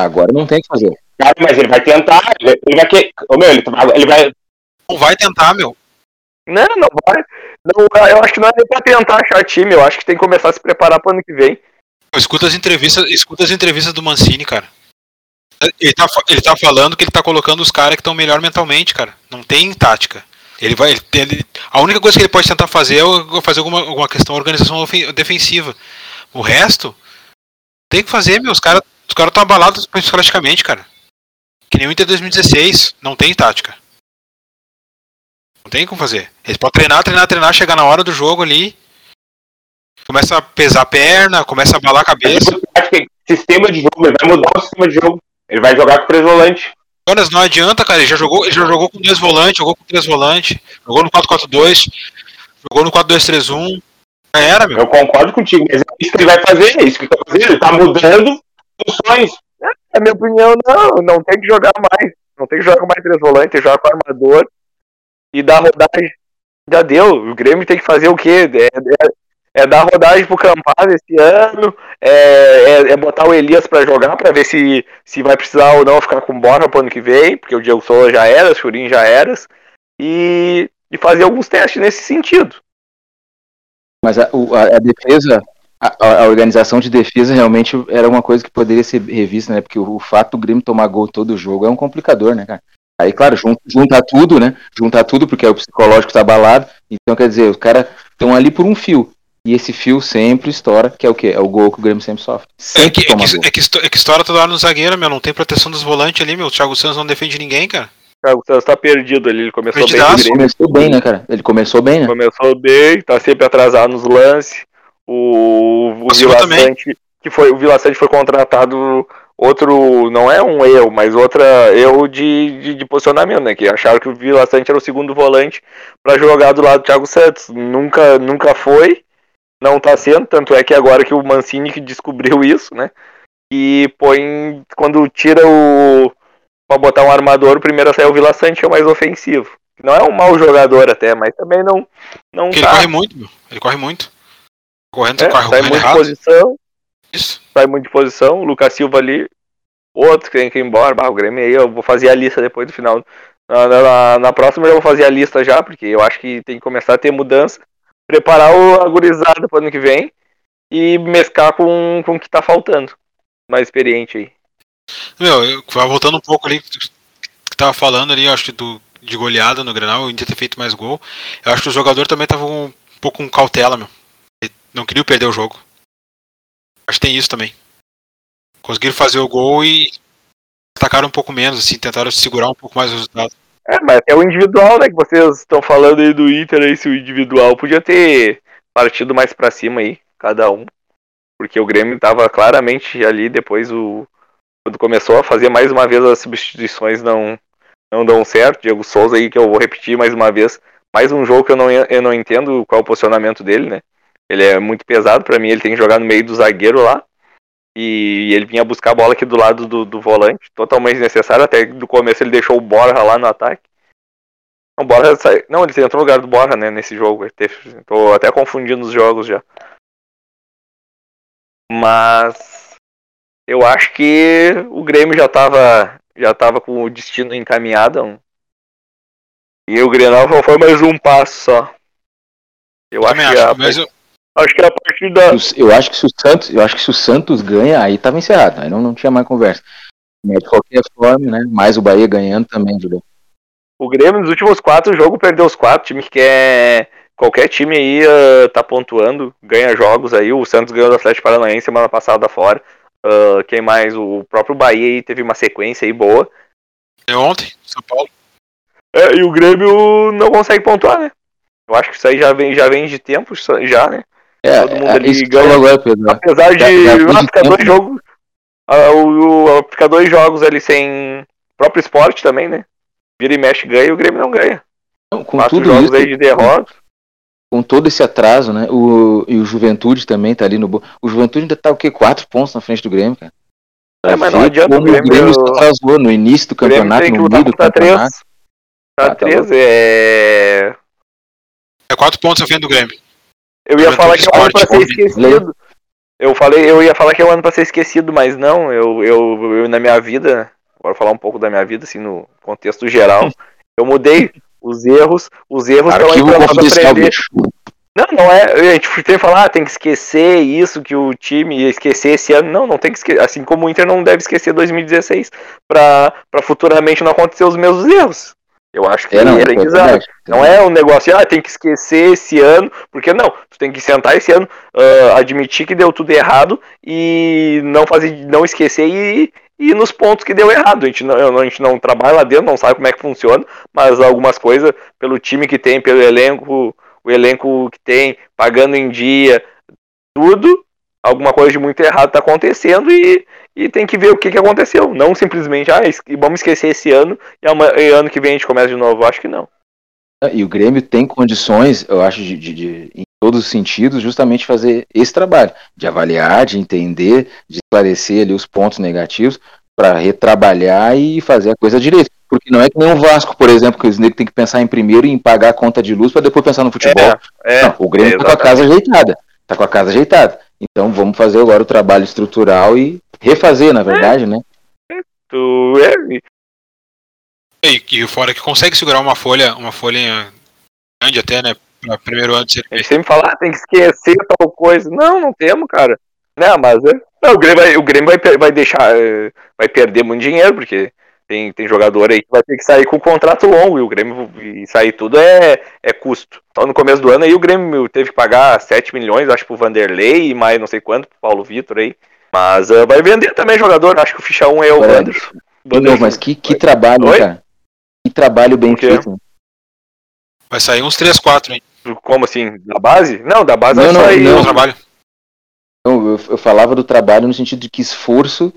Agora não tem o que fazer. Cara, mas ele vai tentar. Ele vai que. Ô, meu, ele, ele vai. Não vai tentar, meu. Não, não vai. Não, eu acho que não é nem pra tentar achar time. Eu acho que tem que começar a se preparar pro ano que vem. Escuta as entrevistas, escuta as entrevistas do Mancini, cara. Ele tá, ele tá falando que ele tá colocando os caras que estão melhor mentalmente, cara. Não tem tática. Ele vai. Ele, a única coisa que ele pode tentar fazer é fazer alguma, alguma questão organização defensiva. O resto, tem que fazer, meu. Os caras os cara estão abalados praticamente, cara. Que nem o Inter 2016. Não tem tática. Não tem como fazer. Eles podem treinar, treinar, treinar, chegar na hora do jogo ali. Começa a pesar a perna, começa a abalar a cabeça. Sistema de jogo, ele vai mudar o sistema de jogo. Ele vai jogar com três volantes. Jonas, não adianta, cara. Ele já jogou, ele já jogou com dois volantes, jogou com três volantes, jogou no 4-4-2, jogou no 4-2-3-1. Já era, meu. Eu concordo contigo, mas é isso que ele vai fazer, é isso que ele tá fazendo. Ele tá mudando funções. É, a minha opinião, não. Não tem que jogar mais. Não tem que jogar com mais três volantes, jogar com armador e dar rodagem. Já deu. O Grêmio tem que fazer o quê? É, é, é dar rodagem pro Campaz esse ano, é, é, é botar o Elias para jogar, para ver se, se vai precisar ou não ficar com Borja pro ano que vem, porque o Diego Souza já era, o Churin já era, e, e fazer alguns testes nesse sentido. Mas a, a, a defesa, a, a, organização de defesa realmente era uma coisa que poderia ser revista, né? Porque o, o fato do Grêmio tomar gol todo jogo é um complicador, né, cara? Aí, claro, junta, junta tudo, né? Junta tudo, porque o psicológico tá abalado. Então, quer dizer, os caras estão ali por um fio. E esse fio sempre estoura, que é o quê? É o gol que o Grêmio sempre sofre. Sempre é, que, é, que, é, que, é que estoura toda hora no zagueiro, meu. Não tem proteção dos volantes ali, meu. O Thiago Santos não defende ninguém, cara. O Thiago Santos tá perdido ali. Ele começou Perdidaço. bem. Ele começou bem, né, cara? Ele começou bem, né? Começou bem, tá sempre atrasado nos lances. O, o Vila Sante, que foi, o Vila Sante foi contratado outro, não é um erro, mas outra erro de, de, de, posicionamento, né? Que acharam que o Vila Sante era o segundo volante para jogar do lado do Thiago Santos. Nunca, nunca foi, não tá sendo, tanto é que agora que o Mancini que descobriu isso, né? E põe, quando tira o. pra botar um armador, o primeiro a sair o Vila Sante, que é o mais ofensivo. Não é um mau jogador até, mas também não. não tá. Ele corre muito, meu. Ele corre muito. Correndo, é, corre, sai muito de posição. Isso. Sai muito de posição. O Lucas Silva ali. Outro que tem que ir embora. Bah, o Grêmio aí, eu vou fazer a lista depois do final. Na, na, na, próxima eu vou fazer a lista já, porque eu acho que tem que começar a ter mudança. Preparar o agorizado para o ano que vem. E mesclar com, com o que tá faltando. Mais experiente aí. Meu, eu, voltando um pouco ali, que tava falando ali, acho que do, de goleada no Grenal, o Inter ter feito mais gol. Eu acho que o jogador também tava um pouco com cautela, meu. Não queria perder o jogo. Acho que tem isso também. Conseguiram fazer o gol e atacaram um pouco menos, assim, tentaram segurar um pouco mais o resultado. É, mas é o individual, né, que vocês estão falando aí do Inter aí, se o individual podia ter partido mais para cima aí, cada um. Porque o Grêmio tava claramente ali depois o quando começou a fazer mais uma vez as substituições não não dão certo. Diego Souza aí que eu vou repetir mais uma vez, mais um jogo que eu não eu não entendo qual é o posicionamento dele, né? Ele é muito pesado para mim, ele tem que jogar no meio do zagueiro lá. E ele vinha buscar a bola aqui do lado do, do volante, totalmente necessário. Até do começo ele deixou o Borja lá no ataque. Não, Borja sai... Não, ele entrou no lugar do Borja, né, nesse jogo. Teve... Tô até confundindo os jogos já. Mas eu acho que o Grêmio já tava, já tava com o destino encaminhado. E o Grenal foi mais um passo só. Eu, eu acho que acho, a... mas eu Acho que é a partir da. Eu acho que se o Santos, eu acho que se o Santos ganha, aí tava encerrado. Aí não, não tinha mais conversa. Mas de qualquer forma, né? Mais o Bahia ganhando também, Julião. O Grêmio nos últimos quatro jogos perdeu os quatro. Time que quer. Qualquer time aí uh, tá pontuando, ganha jogos aí. O Santos ganhou do Atlético Paranaense semana passada fora. Uh, quem mais? O próprio Bahia aí teve uma sequência aí boa. É ontem, São Paulo. É, e o Grêmio não consegue pontuar, né? Eu acho que isso aí já vem, já vem de tempo, já, né? É, Todo mundo é, ali ganha. Agora, Pedro. Apesar de já, já ficar dois jogos. o, o, ficar dois jogos ali sem próprio esporte também, né? Vira e mexe ganha e o Grêmio não ganha. Com Quatro tudo jogos isso, aí de derrota. Com todo esse atraso, né? O, e o Juventude também tá ali no. O Juventude ainda tá o quê? Quatro pontos na frente do Grêmio, cara. É, mas não adianta o Grêmio. O Grêmio se atrasou no início do campeonato, no meio do campeonato. Três. Tá, tá três, é. É quatro pontos na frente do Grêmio. Eu ia falar que é um ano pra ser esquecido. Eu falei, eu ia falar que é um ano pra ser esquecido, mas não, eu, eu, eu na minha vida, agora falar um pouco da minha vida, assim, no contexto geral, eu mudei os erros, os erros estão aí pra aprender. Não, não é. A gente tem que falar, ah, tem que esquecer isso, que o time ia esquecer esse ano. Não, não tem que esquecer. Assim como o Inter não deve esquecer 2016 para futuramente não acontecer os mesmos erros. Eu acho que é, não, é aprendizado. Não é um negócio, ah, tem que esquecer esse ano, porque não, tu tem que sentar esse ano, uh, admitir que deu tudo errado e não fazer, não esquecer e, e nos pontos que deu errado. A gente, não, a gente não trabalha lá dentro, não sabe como é que funciona, mas algumas coisas, pelo time que tem, pelo elenco, o elenco que tem, pagando em dia, tudo, alguma coisa de muito errado está acontecendo e e tem que ver o que, que aconteceu. Não simplesmente, ah, vamos esquecer esse ano e, ano que vem a gente começa de novo. Eu acho que não. É, e o Grêmio tem condições, eu acho, de, de, de, em todos os sentidos, justamente fazer esse trabalho, de avaliar, de entender, de esclarecer ali os pontos negativos, para retrabalhar e fazer a coisa direito. Porque não é que nem o Vasco, por exemplo, que o Snake tem que pensar em primeiro em pagar a conta de luz para depois pensar no futebol. É, é, não, o Grêmio está com a casa ajeitada tá com a casa ajeitada. Então vamos fazer agora o trabalho estrutural e refazer, na verdade, né? Tu é. E, e fora que consegue segurar uma folha, uma folha grande até, né? Pra primeiro ano de ser. A gente sempre fala, ah, tem que esquecer tal coisa. Não, não temos, cara. Não, mas é. Não, o Grêmio, vai, o Grêmio vai, vai deixar. Eh, vai perder muito dinheiro, porque tem, tem jogador aí que vai ter que sair com contrato longo e o Grêmio e sair tudo é, é custo. Então no começo do ano aí o Grêmio teve que pagar 7 milhões, acho, pro Vanderlei e mais não sei quanto pro Paulo Vitor aí. Mas uh, vai vender também jogador, acho que o ficha 1 é o Wanderson. Não, mas que, que trabalho, Oi? cara. Que trabalho bem feito. Vai sair uns 3, 4, hein? Como assim? Da base? Não, da base não, vai sair. Não, não. trabalho. Não, eu, eu falava do trabalho no sentido de que esforço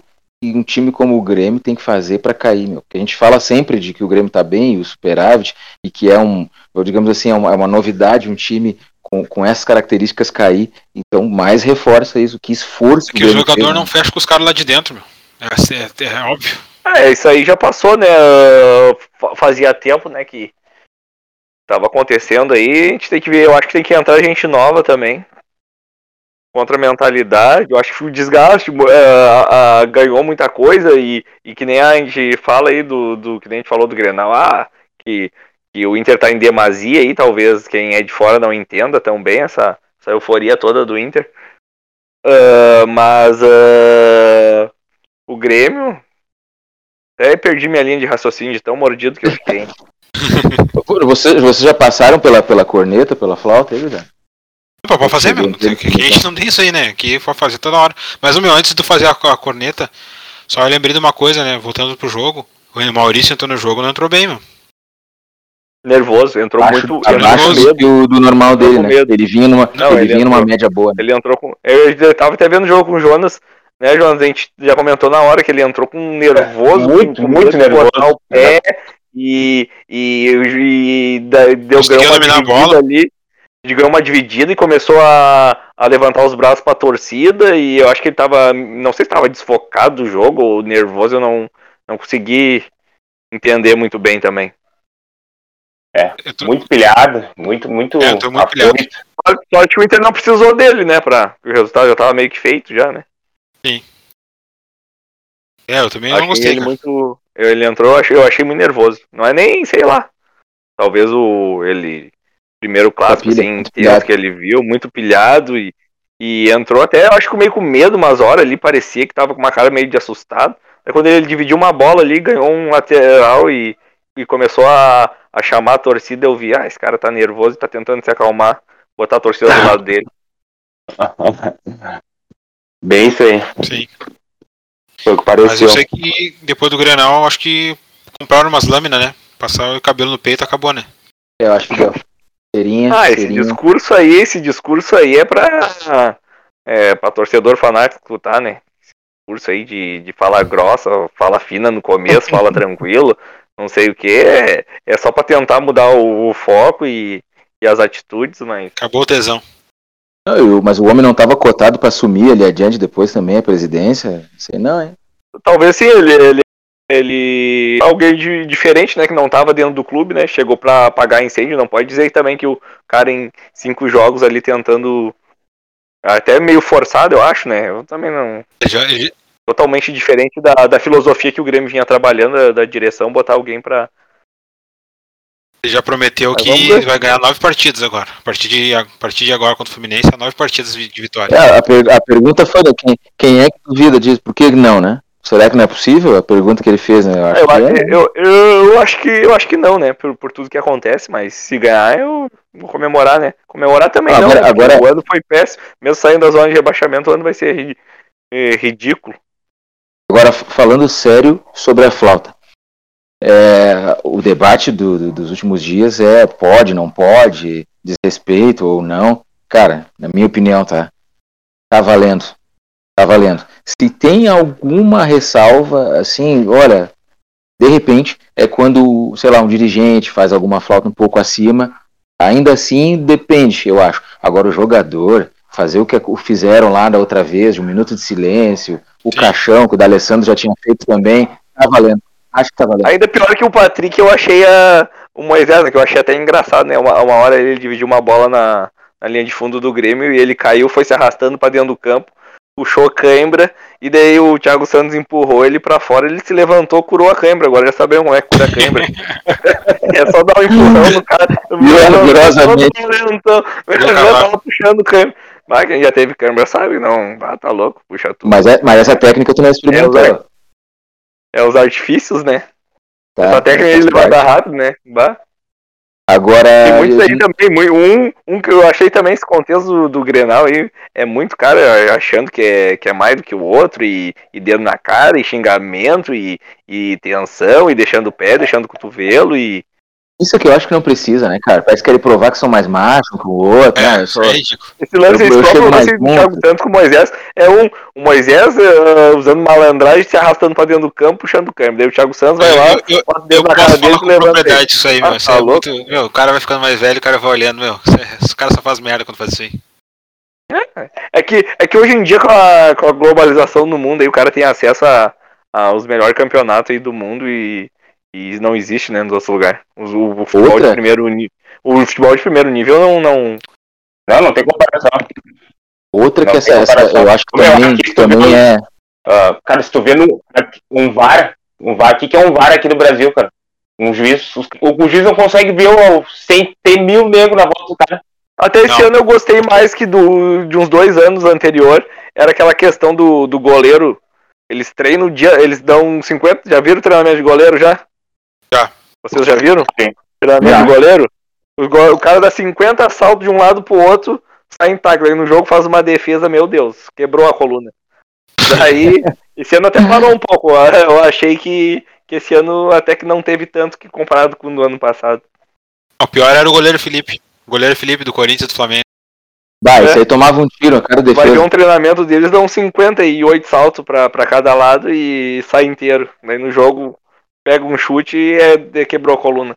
um time como o Grêmio tem que fazer para cair, meu. Porque a gente fala sempre de que o Grêmio tá bem, o superávit, e que é um, digamos assim, é uma, é uma novidade um time com, com essas características cair. Então, mais reforça isso, que esforço. Porque o, o jogador fez, não né? fecha com os caras lá de dentro, meu. É, é, é óbvio. É, isso aí já passou, né? Fazia tempo, né, que tava acontecendo aí. A gente tem que ver, eu acho que tem que entrar gente nova também contra a mentalidade. Eu acho que o desgaste é, ganhou muita coisa e, e que nem a gente fala aí do, do que nem a gente falou do Grenal, ah, que, que o Inter tá em demasia aí, talvez quem é de fora não entenda tão bem essa, essa euforia toda do Inter. Uh, mas uh, o Grêmio. Até perdi minha linha de raciocínio de tão mordido que eu fiquei. vocês, vocês já passaram pela, pela corneta, pela flauta aí, já? Pode fazer, meu. Que, a gente não tem isso aí, né? Que pode fazer toda hora. Mas, meu, antes de fazer a, a corneta, só eu lembrei de uma coisa, né? Voltando pro jogo. O Maurício entrou no jogo não entrou bem, meu. Nervoso, entrou acho, muito abaixo. Do, do normal dele, né? Ele vinha numa, não, ele, ele vinha entrou, numa média boa. Né? Ele entrou com. Eu, eu tava até vendo o jogo com o Jonas, né, Jonas? A gente já comentou na hora que ele entrou com nervoso, muito, com muito nervoso. O pé, e, e, e, e deu grama ali ganhou uma dividida e começou a, a levantar os braços pra torcida. E eu acho que ele tava. Não sei se estava desfocado do jogo ou nervoso, eu não, não consegui entender muito bem também. É, tô... muito pilhado, muito, muito. É, tô muito pilhado. Só que o Inter não precisou dele, né? Pra, o resultado já tava meio que feito já, né? Sim. É, eu também achei não gostei. Ele, muito, ele entrou, eu achei, eu achei muito nervoso. Não é nem, sei lá. Talvez o ele primeiro clássico pilha, assim, que ele viu, muito pilhado e, e entrou até, acho que meio com medo umas horas ali, parecia que tava com uma cara meio de assustado. Aí quando ele dividiu uma bola ali, ganhou um lateral e, e começou a, a chamar a torcida, eu vi, ah, esse cara tá nervoso e tá tentando se acalmar, botar a torcida do lado dele. Bem isso aí. Sim. Foi o que pareceu. Mas eu sei que depois do Grenal, acho que compraram umas lâminas, né? Passar o cabelo no peito acabou, né? Eu acho que deu. Ah, esse discurso aí, esse discurso aí é pra, é, pra torcedor fanático, tá, né? Esse discurso aí de, de falar grossa, fala fina no começo, fala tranquilo, não sei o que, é, é só pra tentar mudar o, o foco e, e as atitudes, mas. Acabou o tesão. Não, eu, mas o homem não estava cotado para assumir ali adiante depois também a presidência? Sei não, hein? Talvez sim, ele, ele ele alguém de, diferente, né, que não estava dentro do clube, né, chegou para apagar incêndio, não pode dizer também que o cara em cinco jogos ali tentando até meio forçado, eu acho, né, eu também não já, já... totalmente diferente da, da filosofia que o Grêmio vinha trabalhando da, da direção, botar alguém para já prometeu Mas que vai ganhar nove partidas agora. A partir de, a partir de agora contra o Fluminense, nove partidas de, de vitória. É, a, per, a, pergunta foi quem, quem é que duvida disso? Por que não, né? Será que não é possível? A pergunta que ele fez, né? Eu acho, eu, que, é. eu, eu, eu, acho que eu acho que não, né? Por, por tudo que acontece, mas se ganhar, eu vou comemorar, né? Comemorar também agora, não. Né? Agora... O ano foi péssimo. Mesmo saindo da zona de rebaixamento, o ano vai ser é, ridículo. Agora, falando sério sobre a flauta. É, o debate do, do, dos últimos dias é pode, não pode, desrespeito ou não. Cara, na minha opinião, tá? Tá valendo. Tá valendo. Se tem alguma ressalva, assim, olha, de repente, é quando, sei lá, um dirigente faz alguma flauta um pouco acima, ainda assim depende, eu acho. Agora o jogador, fazer o que fizeram lá da outra vez, de um minuto de silêncio, o Sim. caixão que o D'Alessandro já tinha feito também, tá valendo. Acho que tá valendo. Ainda pior que o Patrick, eu achei a, o Moisés, né, que eu achei até engraçado, né? Uma, uma hora ele dividiu uma bola na, na linha de fundo do Grêmio e ele caiu, foi se arrastando para dentro do campo, puxou cãibra e daí o Thiago Santos empurrou ele para fora, ele se levantou, curou a cãibra. Agora já sabemos como é que cura a cãibra. é só dar um empurrão no cara. Milagrosamente. Tava puxando cãibra. Mas quem já teve câmera sabe, não. Ah, tá louco, puxa tudo. Mas, é, mas essa técnica tu não experimentou. É os, é os artifícios, né? Tá, essa técnica ele parte. levada rápido, né? Bah. Agora. Tem muitos aí também, um, um que eu achei também esse contexto do, do Grenal aí, é muito cara achando que é, que é mais do que o outro, e, e dedo na cara, e xingamento, e, e tensão, e deixando o pé, deixando o cotovelo, e. Isso que eu acho que não precisa, né, cara? Parece que querem provar que são mais machos que o outro, né? É, Eu sou- é ridículo. Esse lance Eu- do junto. Thiago Santos com o Moisés é um. O Moisés eh, usando malandragem, se arrastando pra dentro do campo, puxando o câmbio. Daí o Thiago Santos vai lá, Eu- eu- bota o dedo na cara dele e levanta ele. propriedade isso aí, Ah, meu. Isso tá é louco? muito- meu, o cara vai ficando mais velho, o cara vai olhando, meu. Esse cara só faz merda quando faz isso aí. É que, é que hoje em dia, com a, com a globalização no mundo, aí o cara tem acesso a, aos melhores campeonatos aí do mundo e, e não existe, né, nos outros lugares. O, o futebol Outra? de primeiro nível. O futebol de primeiro nível não. não Não, não tem comparação. Outra Não que essa, essa eu acho que Meu, também, aqui que também um- é. Ah, cara, se tu vê no, um VAR, um VAR, o que, que é um VAR aqui no Brasil, cara? Um juiz, os- o, o juiz não consegue ver o, sem ter mil negros na volta do cara. Até esse Não. ano eu gostei mais que do, de uns dois anos anterior. Era aquela questão do, do goleiro. Eles treinam o dia. Eles dão 50. Já viram o treinamento de goleiro já? Já. Vocês já viram? Sim. Treinamento Já. de goleiro? O, go- o cara dá 50 saltos de um lado pro outro, sai intacto. Aí no jogo faz uma defesa, meu Deus, quebrou a coluna. Daí, esse ano até parou um pouco. Eu achei que, que esse ano até que não teve tanto que comparado com o do ano passado. O pior era o goleiro Felipe. O goleiro Felipe do Corinthians e do Flamengo. Bah, É. isso aí tomava um tiro, cara Vai ver defesa. um treinamento deles, dão 58 saltos pra, pra cada lado e sai inteiro. Daí no jogo pega um chute e é, é- quebrou a coluna.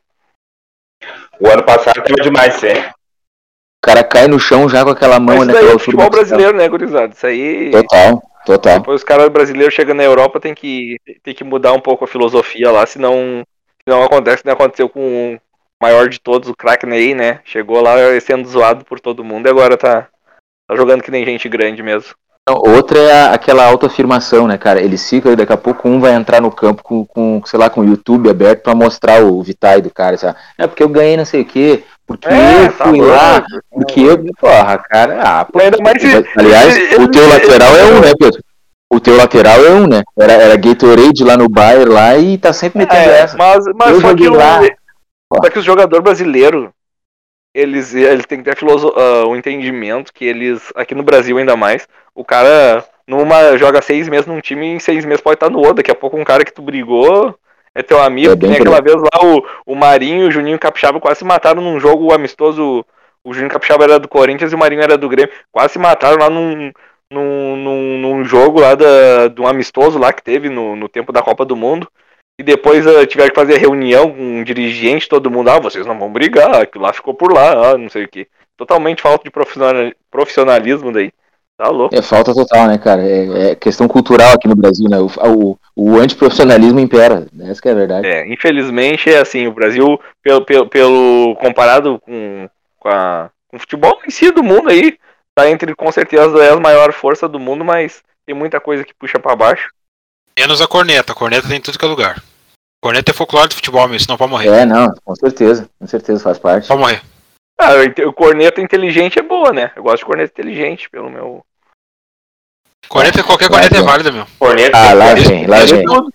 O ano passado teve demais, é. O cara cai no chão já com aquela mão, Mas né? isso daí é futebol brasileiro, né, gurizada? Isso aí. Total, total. Depois os caras brasileiros chegando na Europa tem que, tem que mudar um pouco a filosofia lá, senão, senão acontece o que aconteceu com o maior de todos, o craque Ney, né? Chegou lá sendo zoado por todo mundo e agora tá, tá jogando que nem gente grande mesmo. Outra é aquela autoafirmação, né, cara? Eles ficam, daqui a pouco um vai entrar no campo com, com sei lá, com o YouTube aberto pra mostrar o Vitae do cara, sabe? É porque eu ganhei não sei o quê, porque eu tá fui lá, louco. porque eu. Porra, cara, ah, pô. Se- Aliás, ele- o teu ele- lateral é um, né, Pedro? O teu lateral é um, né? Era, era Gatorade lá no Bayern lá e tá sempre metendo É, essa. mas, mas Eu só que, joguei o, lá. só que os jogadores brasileiros, eles, eles têm que ter filoso- ah, o entendimento que eles, aqui no Brasil ainda mais, o cara numa, joga seis meses num time e em seis meses pode estar no outro. Daqui a pouco um cara que tu brigou é teu amigo. É que nem aquela vez lá o, o Marinho e o Juninho Capixaba quase se mataram num jogo amistoso. O Juninho Capixaba era do Corinthians e o Marinho era do Grêmio. Quase se mataram lá num, num, num, num jogo lá da, de um amistoso lá que teve no, no tempo da Copa do Mundo. E depois ah, tiveram que fazer reunião com um dirigente, todo mundo, ah, vocês não vão brigar, aquilo lá ficou por lá, ah, não sei o que. Totalmente falta de profissional- profissionalismo daí. Tá louco. É falta total, né, cara? É, é questão cultural aqui no Brasil, né? O, o, o antiprofissionalismo impera. Essa que é a verdade. É, infelizmente é assim, o Brasil, pelo, pelo, pelo comparado com, com, a, com o futebol em si do mundo aí, tá entre com certeza é a maior força do mundo, mas tem muita coisa que puxa pra baixo. Menos a corneta. A corneta tem em tudo que é lugar. Corneta é folclore do futebol mesmo, senão pode morrer. É, não, com certeza. Com certeza faz parte. Pode morrer. Ah, o corneta inteligente é boa, né? Eu gosto de corneta inteligente, pelo meu. Corneta, qualquer corneta é vai. válida, meu. Corneta. Ah, lá Esse- vem, lá esse vem. Tudo.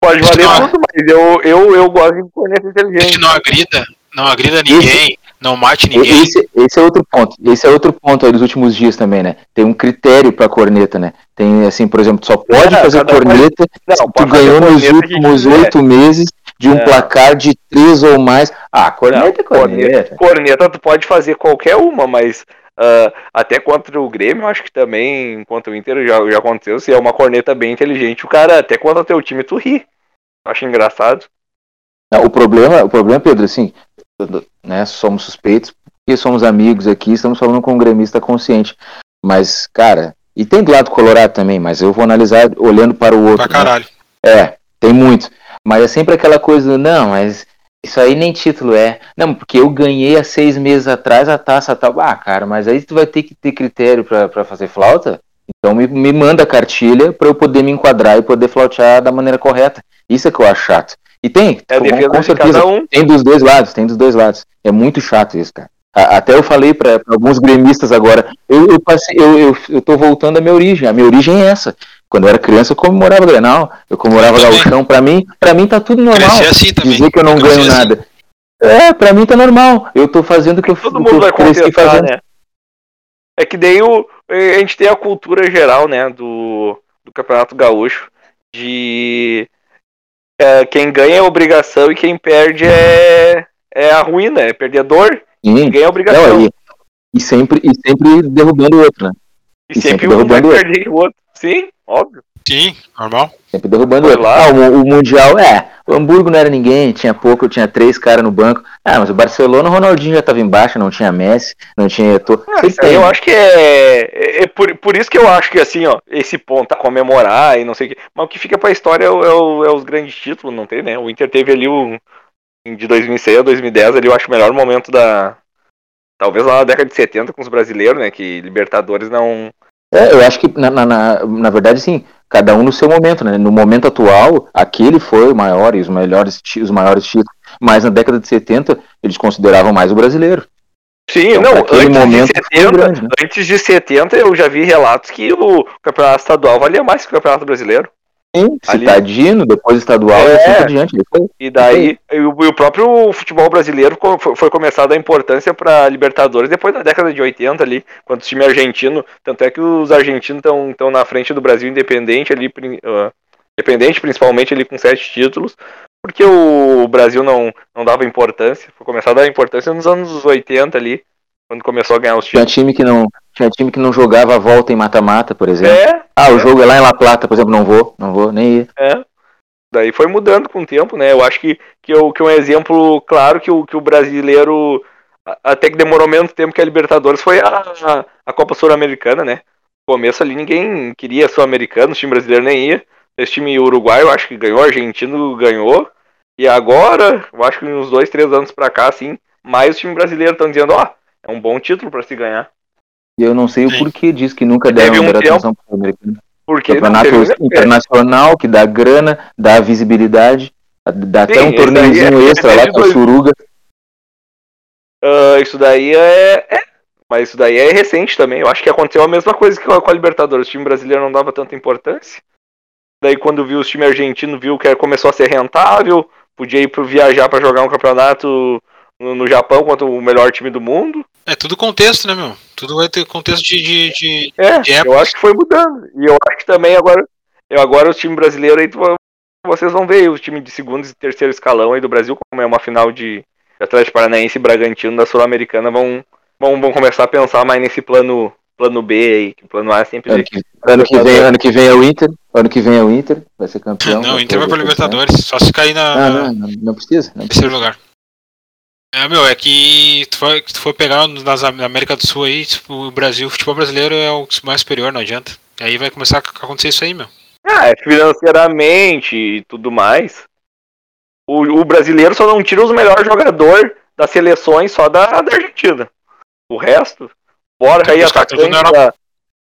Pode valer não é- tudo, mas eu, eu, eu gosto de corneta inteligente. que não agrida, não agrida ninguém, não mate ninguém. Esse, esse é outro ponto. Esse é outro ponto aí dos últimos dias também, né? Tem um critério pra corneta, né? Tem assim, por exemplo, só pode É, fazer corneta Não, se tu ganhou nos últimos oito meses de um É. placar de três ou mais. Ah, corneta é corneta. Corneta tu pode fazer qualquer uma, mas ah, até contra o Grêmio, eu acho que também, contra o Inter já, já aconteceu, se é uma corneta bem inteligente, o cara, até contra teu time, tu ri. Acho engraçado. Não, o problema, o problema, Pedro, assim, né, somos suspeitos porque somos amigos aqui, estamos falando com um gremista consciente. Mas, cara, e tem do lado colorado também, mas eu vou analisar olhando para o outro. Pra né? caralho. É, tem muito. Mas é sempre aquela coisa, do, não, mas Isso aí nem título é. Não, porque eu ganhei há seis meses atrás a taça tal. Ah, cara, mas aí tu vai ter que ter critério para fazer flauta? Então me, me manda a cartilha para eu poder me enquadrar e poder flautear da maneira correta. Isso é que eu acho chato. E tem, É com, com de certeza, cada um. tem dos dois lados, tem dos dois lados. É muito chato isso, cara. Até eu falei para alguns gremistas agora, eu, eu, passei, eu, eu, eu tô voltando à minha origem. A minha origem é essa. Quando eu era criança, eu comemorava Grenal, eu comemorava. Gauchão. Pra mim, pra mim tá tudo normal. Assim também. Dizer que eu não ganho assim. nada. É, pra mim tá normal. Eu tô fazendo o que eu, Todo mundo eu vai cresci contestar, fazendo. né? É que daí o, a gente tem a cultura geral, né, do, do Campeonato Gaúcho, de é, quem ganha é obrigação e quem perde é, é a ruína, é perdedor. Ganha é obrigação. Não, e, e sempre, e sempre derrubando o outro, né? e e sempre sempre um vai derrubando o outro. perder o outro. Sim, óbvio. Sim, normal. Sempre derrubando o Foi outro. lá. Ah, o, o Mundial, é. O Hamburgo não era ninguém, tinha pouco, tinha três caras no banco. Ah, mas o Barcelona, o Ronaldinho já tava embaixo, não tinha Messi, não tinha Eto'o. Ah, eu acho que é, é, é por, por isso que eu acho que assim, ó, esse ponto a comemorar e não sei o que. Mas o que fica pra história é, o- é o- é os grandes títulos, não tem, né? O Inter teve ali o de 2006 a 2010 ali, eu acho o melhor momento da talvez lá na década de 70 com os brasileiros, né, que Libertadores não É, eu acho que, na, na, na, na verdade, sim, cada um no seu momento, né? No momento atual, aquele foi o maior e os melhores, os maiores títulos. Mas na década de 70, eles consideravam mais o brasileiro. Sim, Então, não, antes momento, de foi 70, grande, né? antes de 70 eu já vi relatos que o campeonato estadual valia mais que o campeonato brasileiro. Sim, Ali- citadino, depois estadual É. e assim por diante. E daí, e o, próprio futebol brasileiro foi, começar a dar importância para Libertadores depois da década de 80 ali, quando o time argentino, tanto é que os argentinos estão na frente do Brasil independente ali, ah, independente principalmente ali com sete títulos, porque o Brasil não, não dava importância, foi começar a dar importância nos anos 80 ali, quando começou a ganhar os Tinha títulos. time que não, tinha time que não jogava a volta em mata-mata, por exemplo. É, Ah, o jogo é lá em La Plata, por exemplo, não vou, não vou, nem ir. É. Daí foi mudando com o tempo, né? Eu acho que, que, eu, que um exemplo claro que o, que o brasileiro, até que demorou menos tempo que a Libertadores, foi a, a, a Copa Sul-Americana, né? No começo ali ninguém queria Sul-Americano, o time brasileiro nem ia. Esse time uruguaio, eu acho que ganhou, argentino ganhou. E agora, eu acho que uns dois, três anos pra cá, assim, mais o time brasileiro estão dizendo, ó, é um bom título pra se ganhar. E eu não sei o Sim. porquê disso, que nunca deram, um atenção pro americano. Porque não Campeonato um- internacional, que dá grana, dá visibilidade, dá até Sim, um esse torneiozinho é- extra é lá com a Suruga. Ah, isso daí é, é. Mas isso daí é recente também. Eu acho que aconteceu a mesma coisa que com a, Libertadores. O time brasileiro não dava tanta importância. Daí quando viu o time argentino, viu que começou a ser rentável, podia ir pro viajar para jogar um campeonato no, no Japão contra o melhor time do mundo. É tudo contexto, né, meu? Tudo vai ter contexto de. de, de- É, De eu acho que foi mudando. E eu acho que também agora, eu agora o time brasileiro aí, tu- vocês vão ver o time de segundo e terceiro escalão aí do Brasil, como é uma final de Atlético Paranaense e Bragantino da Sul-Americana, vão, vão, vão começar a pensar mais nesse plano, plano B aí, que o plano A é sempre Ano que, ano, que vem, ano que vem é o Inter, ano que vem é o Inter, vai ser campeão. Não, o Inter vai ter- pra Libertadores. Só se cair na. Não, na- não, não, não precisa. Não precisa. terceiro lugar. É, meu, é que tu for, que tu for pegar nas, na América do Sul aí, tipo, o Brasil, o futebol brasileiro é o mais superior, não adianta. Aí vai começar a acontecer isso aí, meu. Ah, é financeiramente e tudo mais. O, o brasileiro só não tira os melhores jogadores das seleções só da, da Argentina. O resto, Borja aí, atacante da.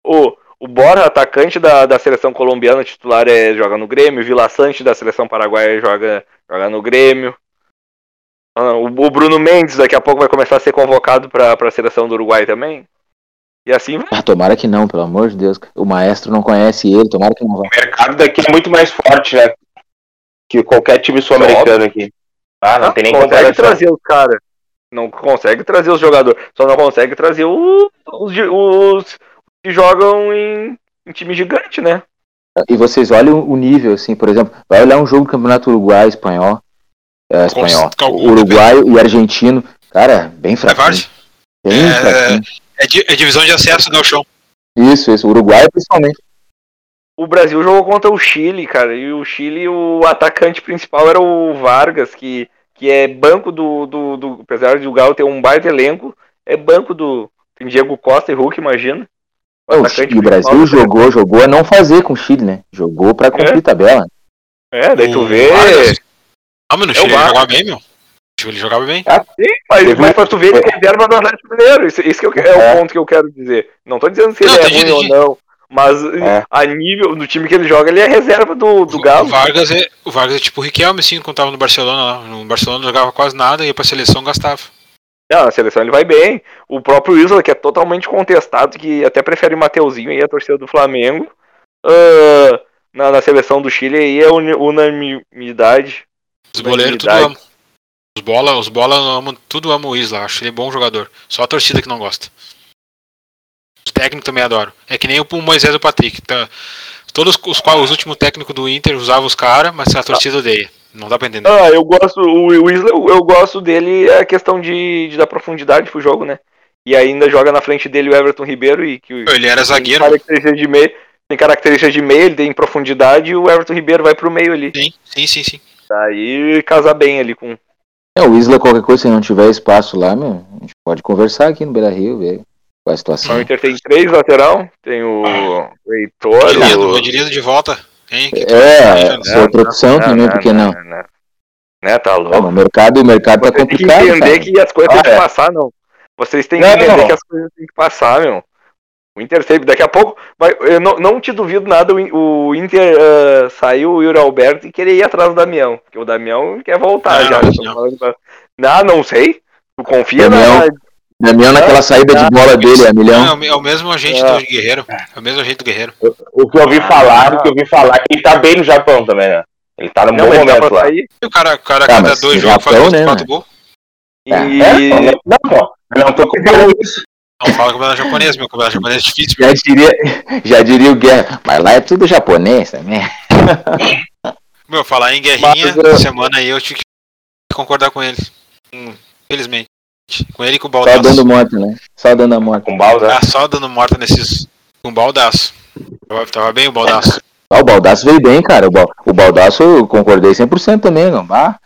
O, o Borja, atacante da, da seleção colombiana, titular, é, joga no Grêmio. Vila Sante da seleção paraguaia joga, joga no Grêmio. Ah, O, o Bruno Mendes daqui a pouco vai começar a ser convocado para a seleção do Uruguai também. E assim vai. Ah, tomara que não, pelo amor de Deus. O maestro não conhece ele, tomara que não vá. O mercado daqui é muito mais forte, né? Que qualquer time sul-americano aqui. Ah, não tem nem consegue comparação. trazer os caras. Não consegue trazer os jogadores. Só não consegue trazer os, de- os que jogam em, em time gigante, né? E vocês olham o nível, assim, por exemplo, vai olhar um jogo do Campeonato Uruguai, espanhol, é, espanhol, uruguaio e argentino, cara, bem É fraquinho. várzea. Bem É. É, é divisão de acesso do chão. Isso, isso, Uruguai principalmente. O Brasil jogou contra o Chile, cara. E o Chile, o atacante principal era o Vargas, que, que é banco do, do, do. Apesar de o Galo ter um baita elenco, é banco do. Tem Diego Costa e Hulk, imagina. O O, atacante Chi- o Brasil jogou, jogou a não fazer com o Chile, né? Jogou pra cumprir tabela. É, daí tu O vê. Vargas. Ah, mano, o É o Chile jogava bem, meu. Ele jogava bem. Ah, sim, mas, mas pra tu ver, ele é reserva do Atlético Mineiro. Isso, isso que eu, é, é, o ponto que eu quero dizer. Não tô dizendo se ele não, é ruim ou não. Mas é. a nível do time que ele joga, ele é reserva do, do Galo. O Vargas é, o Vargas é tipo o Riquelme, assim, quando tava no Barcelona lá. No Barcelona não jogava quase nada, ia pra seleção gastava. Não, na seleção ele vai bem. O próprio Isla, que é totalmente contestado, que até prefere o Mateuzinho aí, a torcida do Flamengo. Uh, na, na, seleção do Chile aí é unanimidade. Os goleiros tudo amam. Os bola, os bola amam, tudo amam o Isla, acho ele bom jogador. Só a torcida que não gosta. Os técnicos também adoram. É que nem o Moisés e o Patrick. Tá, todos os, os últimos técnicos do Inter usavam os caras, mas a torcida odeia. Não dá pra entender. Ah, eu gosto. O Isla, eu gosto dele é a questão de, de dar profundidade pro jogo, né? E ainda joga na frente dele o Everton Ribeiro e que ele era zagueiro. Características de meio, tem características de meio, ele tem profundidade e o Everton Ribeiro vai pro meio ali. Sim, sim, sim, sim. Aí casa bem ali com. É, o Isla, qualquer coisa, se não tiver espaço lá, meu, a gente pode conversar aqui no Beira Rio, ver qual é a situação. O Inter tem três lateral, tem o, o Heitor. O de volta. Hein? É, é, outra opção não, também, não, por que não? não? Né, tá louco. o mercado, o mercado tá complicado. Tem que entender cara. que as coisas ah, têm que é. passar, não. Vocês têm que entender que as coisas têm que passar, meu. O Inter teve, daqui a pouco, mas eu não, não te duvido nada o, o Inter uh, saiu o Yuri Alberto e querer ir atrás do Damião, porque o Damião quer voltar já. Não, não, não sei. Tu confia Damião, na. Damião naquela saída de bola dele, é milhão. É o mesmo agente do Guerreiro. É o mesmo agente do Guerreiro. O, o que eu ouvi falar, o que eu ouvi falar, que ele tá bem no Japão também, né? Ele tá no não, bom momento lá. E o cara, o cara tá, cada dois jogos faz né, quatro gols. E... É, é, não, não, não tô comparando isso. Não fala campeonato japonês, meu campeonato japonês é difícil. Já diria, já diria o Guerra, mas lá é tudo japonês também. Meu, falar em guerrinha, mas, semana aí eu tive que concordar com ele. Infelizmente. Com ele e com o Baldaço. Só dando morte, né? Só dando a morte. Com baldaço. Ah, só dando morte nesses. Com baldaço. Tava, tava bem o baldaço. Ah, o Baldaço veio bem, cara. O, ba o Baldaço eu concordei 100% também, não. Ah,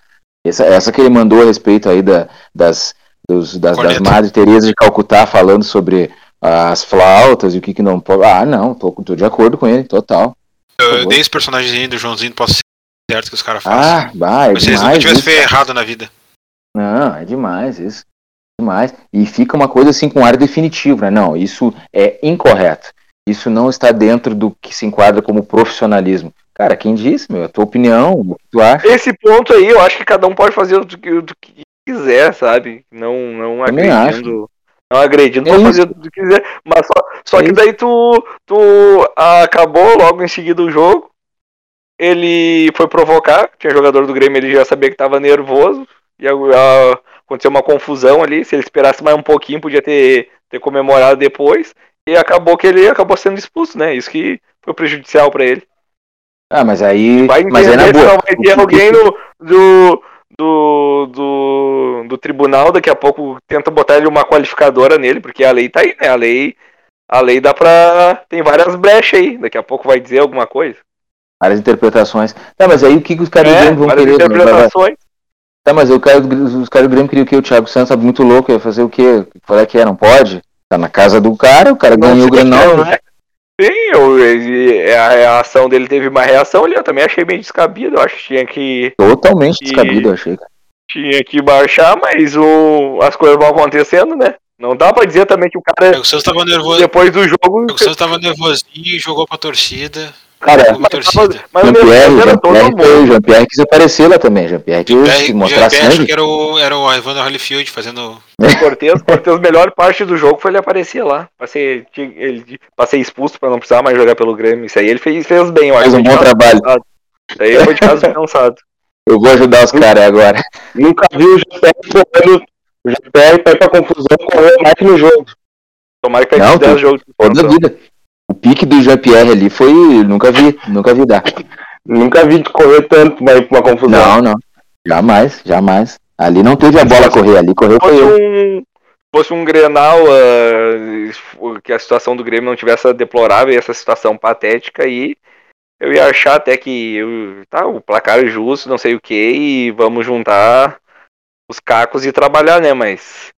essa, essa que ele mandou a respeito aí da, das, dos, das, das Madre Teresa de Calcutá falando sobre as flautas e o que, que não pode. Ah, não, tô, tô de acordo com ele, total. Eu, eu dei esse personagem do Joãozinho, posso ser certo que os caras fazem. Ah, vai, é Se eles nunca tivessem feito errado na vida. Não, é demais isso. Demais. E fica uma coisa assim com ar definitivo, né? Não, isso é incorreto. Isso não está dentro do que se enquadra como profissionalismo. Cara, quem disse, meu? A tua opinião, o que tu acha? Esse ponto aí, eu acho que cada um pode fazer o que, do que quiser, sabe? Não, não agredindo. Não agredindo, é fazer o que quiser. Mas só, só é que daí tu, tu acabou logo em seguida o jogo. Ele foi provocar, tinha jogador do Grêmio, ele já sabia que tava nervoso. E a, aconteceu uma confusão ali. Se ele esperasse mais um pouquinho, podia ter, ter comemorado depois. E acabou que ele acabou sendo expulso, né? Isso que foi prejudicial para ele. Ah, mas aí. Vai mas é na boa. Vai ter alguém no, do, do, do, do tribunal, daqui a pouco tenta botar ele uma qualificadora nele, porque a lei tá aí, né? A lei, a lei dá pra. Tem várias brechas aí. Daqui a pouco vai dizer alguma coisa. Várias interpretações. Tá, mas aí o que, que os caras é, vão querer? Né? Interpretações. Tá, mas eu os caras do Grêmio queriam que o Thiago Santos é muito louco, ia fazer o quê? Qual é que é? Não pode? Tá na casa do cara, o cara ganhou o Grenal, né? Sim, eu, a, a ação dele teve uma reação ali, eu também achei bem descabido, eu acho que tinha que... Totalmente que, descabido, eu achei. Tinha que baixar, mas o, as coisas vão acontecendo, né? Não dá pra dizer também que o cara... É, o Santos tava nervoso. Depois do jogo... O Santos tava nervosinho e jogou pra torcida. Cara, mas, mas Jean-Pierre, Jean-Pierre, Jean-Pierre quis aparecer lá também. Jean-Pierre quis Jean mostrar Jean sangue. que era o, era o Evander Holyfield fazendo... Cortez, Cortez, melhor parte do jogo foi ele aparecer lá. Pra ser, ele, pra ser expulso, pra não precisar mais jogar pelo Grêmio. Isso aí ele fez, fez bem, eu acho. Fez um bom trabalho. Pensado. Isso aí foi de caso pensado. Eu vou ajudar os caras agora. Nunca vi o Jean-Pierre correndo. O Jean-Pierre foi pra confusão, correu mais no jogo. Tomara que faz 10 jogos. Toda vida. O pique do Jean-Pierre ali foi. Nunca vi, nunca vi dar. nunca vi correr tanto pra uma confusão. Não, não. Jamais, jamais. Ali não teve a bola correr, ali correu foi um, fosse um Grenal uh, que a situação do Grêmio não tivesse deplorável essa situação patética aí, eu ia achar até que eu, tá, o placar é justo, não sei o que, e vamos juntar os cacos e trabalhar, né? Mas.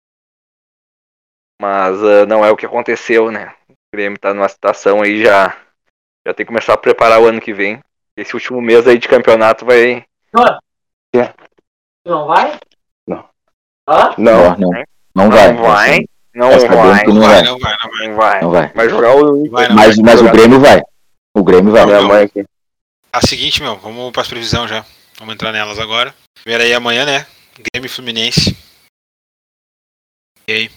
Mas uh, não é o que aconteceu, né? Grêmio tá numa situação aí já. Já tem que começar a preparar o ano que vem. Esse último mês aí de campeonato vai. Não. É. Tu não vai? Não. Não, não. Não vai. Não vai. Não Tá vai. não vai, não vai, não vai. Não vai. Não vai. Vai jogar o. Vai, não. Mas, mas o Grêmio vai. O Grêmio vai. Minha mãe aqui. A seguinte, meu, vamos para as previsões já. Vamos entrar nelas agora. Primeiro aí amanhã, né? Grêmio Fluminense. E aí?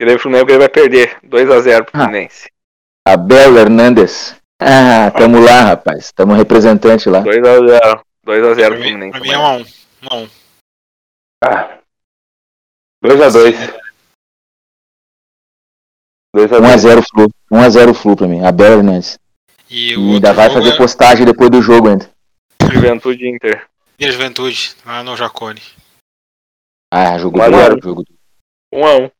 Grêmio e Fluminense o Grêmio vai perder. 2x0 pro Ah. Fluminense. Abel Hernandes. Ah, tamo lá, rapaz. Tamo representante lá. 2x0. 2x0 Pra pro Fluminense. pra mim é 1 a 1 1 a 1 Ah. 2x2. 2x2. 1x0 Flu. 1x0 Flu pra mim. Abel Hernandes. E E o ainda vai fazer é postagem depois do jogo ainda. Juventude Inter. Minas Juventude, lá no Jacone. Ah, jogo 1 a 0. duro. Jogo duro. 1x1.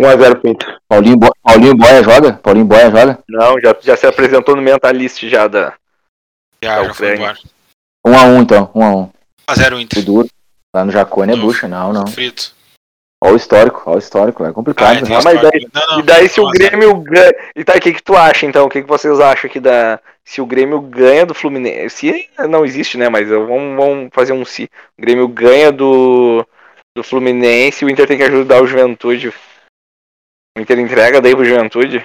1x0 pro Inter. Paulinho, Bo... Paulinho Boia joga? Paulinho Boia joga? Não, já, já se apresentou no mentalist já da. Já, Tá, já foi embora. 1x1 então. 1x1. 1x0 Jogo Inter. duro. Lá no Jacone é Não. bucha. Não, não. Frito. Olha o histórico. Olha o histórico. É Ah, complicado. tem né? Ah, mas história. Não, não, E daí se o 1 a 0. Grêmio ganha. E tá, o que, que tu acha então? O que, que vocês acham que dá. Se o Grêmio ganha do Fluminense. Se não existe, né? Mas eu- vamos, vamos fazer um se. O Grêmio ganha do. Do Fluminense o Inter tem que ajudar o Juventude. O Inter entrega daí pro Juventude.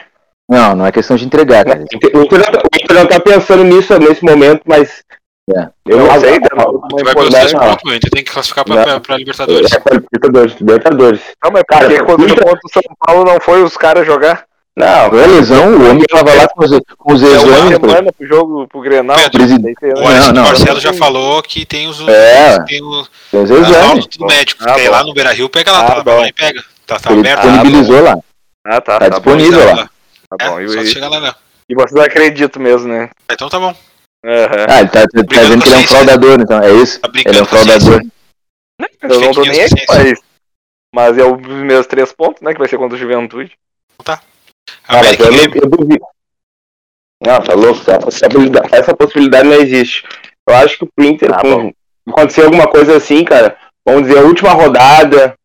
Não, não é questão de entregar, cara. O Inter, o Inter não tá pensando nisso nesse momento, mas. É. Eu não sei, não, não, Tu vai pelos três pontos, meu. Inter tem que classificar pra, pra, pra Libertadores. É pra Libertadores, Libertadores. Não, mas Cara, porque quando o Inter- contra o São Paulo não foi os caras jogar? Não, Foi a lesão, o homem tava lá com os, com os É uma exames. semana pro jogo pro Grenal. Pedro, Presidente. O não, Marcelo não. já falou que tem os. É. Tem o, Tem os exames. do médico. Ah, lá no Beira Rio, pega lá, Ah, tá, lá e pega. Tá, tá Ele aberto. disponibilizou lá. Ah, tá. Tá tá disponível. Tá lá. Tá bom. É, E, só chegar lá, né? e vocês acreditam mesmo, né? Então tá bom. Aham. Ah, ele tá, tá dizendo que ele é um ciência. fraudador, então. É isso? Tá Ele é um fraudador. Eu não tô nem aí com isso. Mas é os meus três pontos, né? Que vai ser contra o Juventude. Ah, mas América eu, e Grêmio. eu duvido. Não, tá louco. Essa possibilidade, essa possibilidade não existe. Eu acho que pro Inter, Ah, com- acontecer alguma coisa assim, cara, vamos dizer, a última rodada,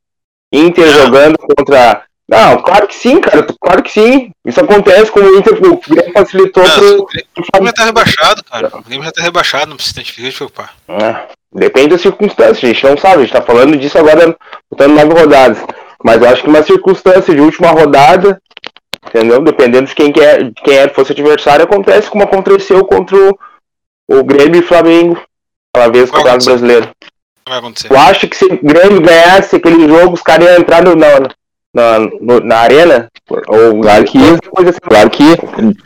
Inter Não. jogando contra. Não, claro que sim, cara. Claro que sim. Isso acontece com o Inter, o Grêmio facilitou Não, pro. o Grêmio já tá rebaixado, cara. O Grêmio já tá rebaixado, não precisa te preocupar. É, depende das circunstâncias, a gente não sabe, a gente tá falando disso agora, botando nove rodadas. Mas eu acho que uma circunstância de última rodada, entendeu? Dependendo de quem, que é, de quem é, fosse adversário, acontece como aconteceu contra o, o Grêmio e Flamengo, aquela vez com o. Brasileiro. Vai acontecer. Eu acho que se o Grêmio ganhasse aquele jogo, os caras iam entrar no- na, na, no- na arena, ou Claro que assim. Claro que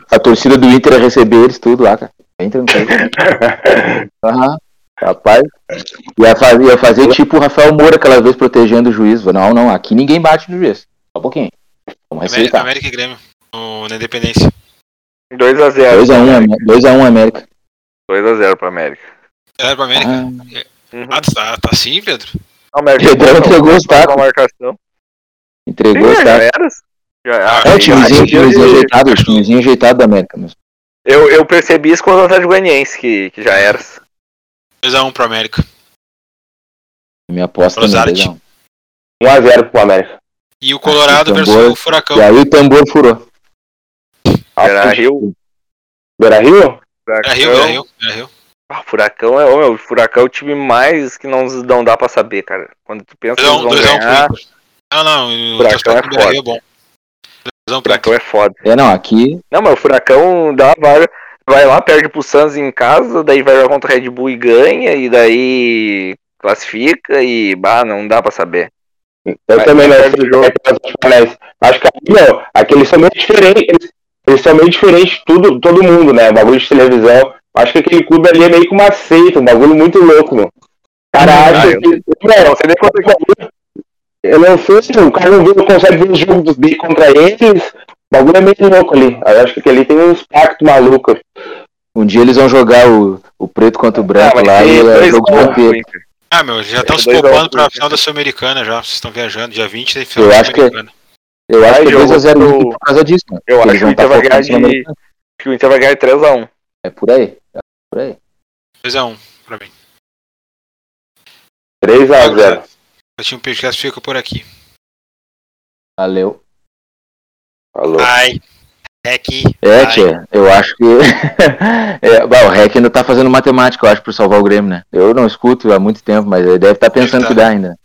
a torcida do Inter ia receber eles tudo lá, cara. Bem tranquilo. Aham. Rapaz. Ia fazer, ia fazer tipo o Rafael Moura aquela vez protegendo o juiz. Não, não, aqui ninguém bate no juiz. Só um pouquinho. Vamos América. América e Grêmio. No, na Independência. 2x0. 2x1 2x1 América. 2x0 pro América. Era pra América. Ah, Uhum. Ah, tá, tá assim, Pedro? O América Pedrão não, entregou os tacos. Entregou, Sim, tá? já era. Já, Ah, É o já- timezinho, já- timezinho ajeitado, o timezinho ajeitado da América mesmo. eu, eu percebi isso com o Atlético Goianiense, que, que já era. 2x1 pro América. Minha aposta também, 2x1. 1x0 pro América. E o Colorado Ah, versus tambor. o Furacão. E aí o tambor furou. Beira Rio. Beira Rio? Era Rio, era Rio, era Rio. Ah, Furacão é, meu, o Furacão é o time mais que não, não dá pra saber, cara. Quando tu pensa que eles 2x1 vão 2x1 ganhar, pro Inter. Não, não, o Furacão transporte é foda. É bom. 2x1 o. Furacão é foda. É, não, aqui Não, mas o Furacão dá vai, vai lá, perde pro Santos em casa, daí vai jogar contra o Red Bull e ganha, e daí classifica e, bah, não dá pra saber. Eu Vai- também não do jogo. Parece. Acho que aqui, meu, aqui eles são meio diferentes. Eles, eles são meio diferentes de tudo, todo mundo, né? Bagulho de televisão. Acho que aquele clube ali é meio que uma seita, um bagulho muito louco, meu. O cara Ah, acha eu- que. Não sei nem quanto é que eu não sei se o cara não vê, consegue ver o jogo dos bi contra eles. O bagulho é meio louco ali. Eu acho que ali tem uns pactos malucos. um dia eles vão jogar o, o preto contra o branco Ah, lá e é jogo de. Ah, meu, já estão se a poupando pra Inter. final da Sul-Americana já. Vocês estão viajando. Dia 20 tem final Eu da acho que- Sul-Americana. Eu acho que é jogo 2x0 pro- por causa disso, mano. Eu acho Eles que o Inter tá vai ganhar de. que o Inter vai ganhar de 3x1. É por aí. É por aí. 2x1 pra mim. 3x0. O time podcast fica por aqui. Valeu. Falou. Ai. Rec. É, tia, eu acho que. é, bom, o REC ainda tá fazendo matemática, eu acho, pra salvar o Grêmio, né? Eu não escuto há muito tempo, mas ele deve estar pensando tá. que dá ainda.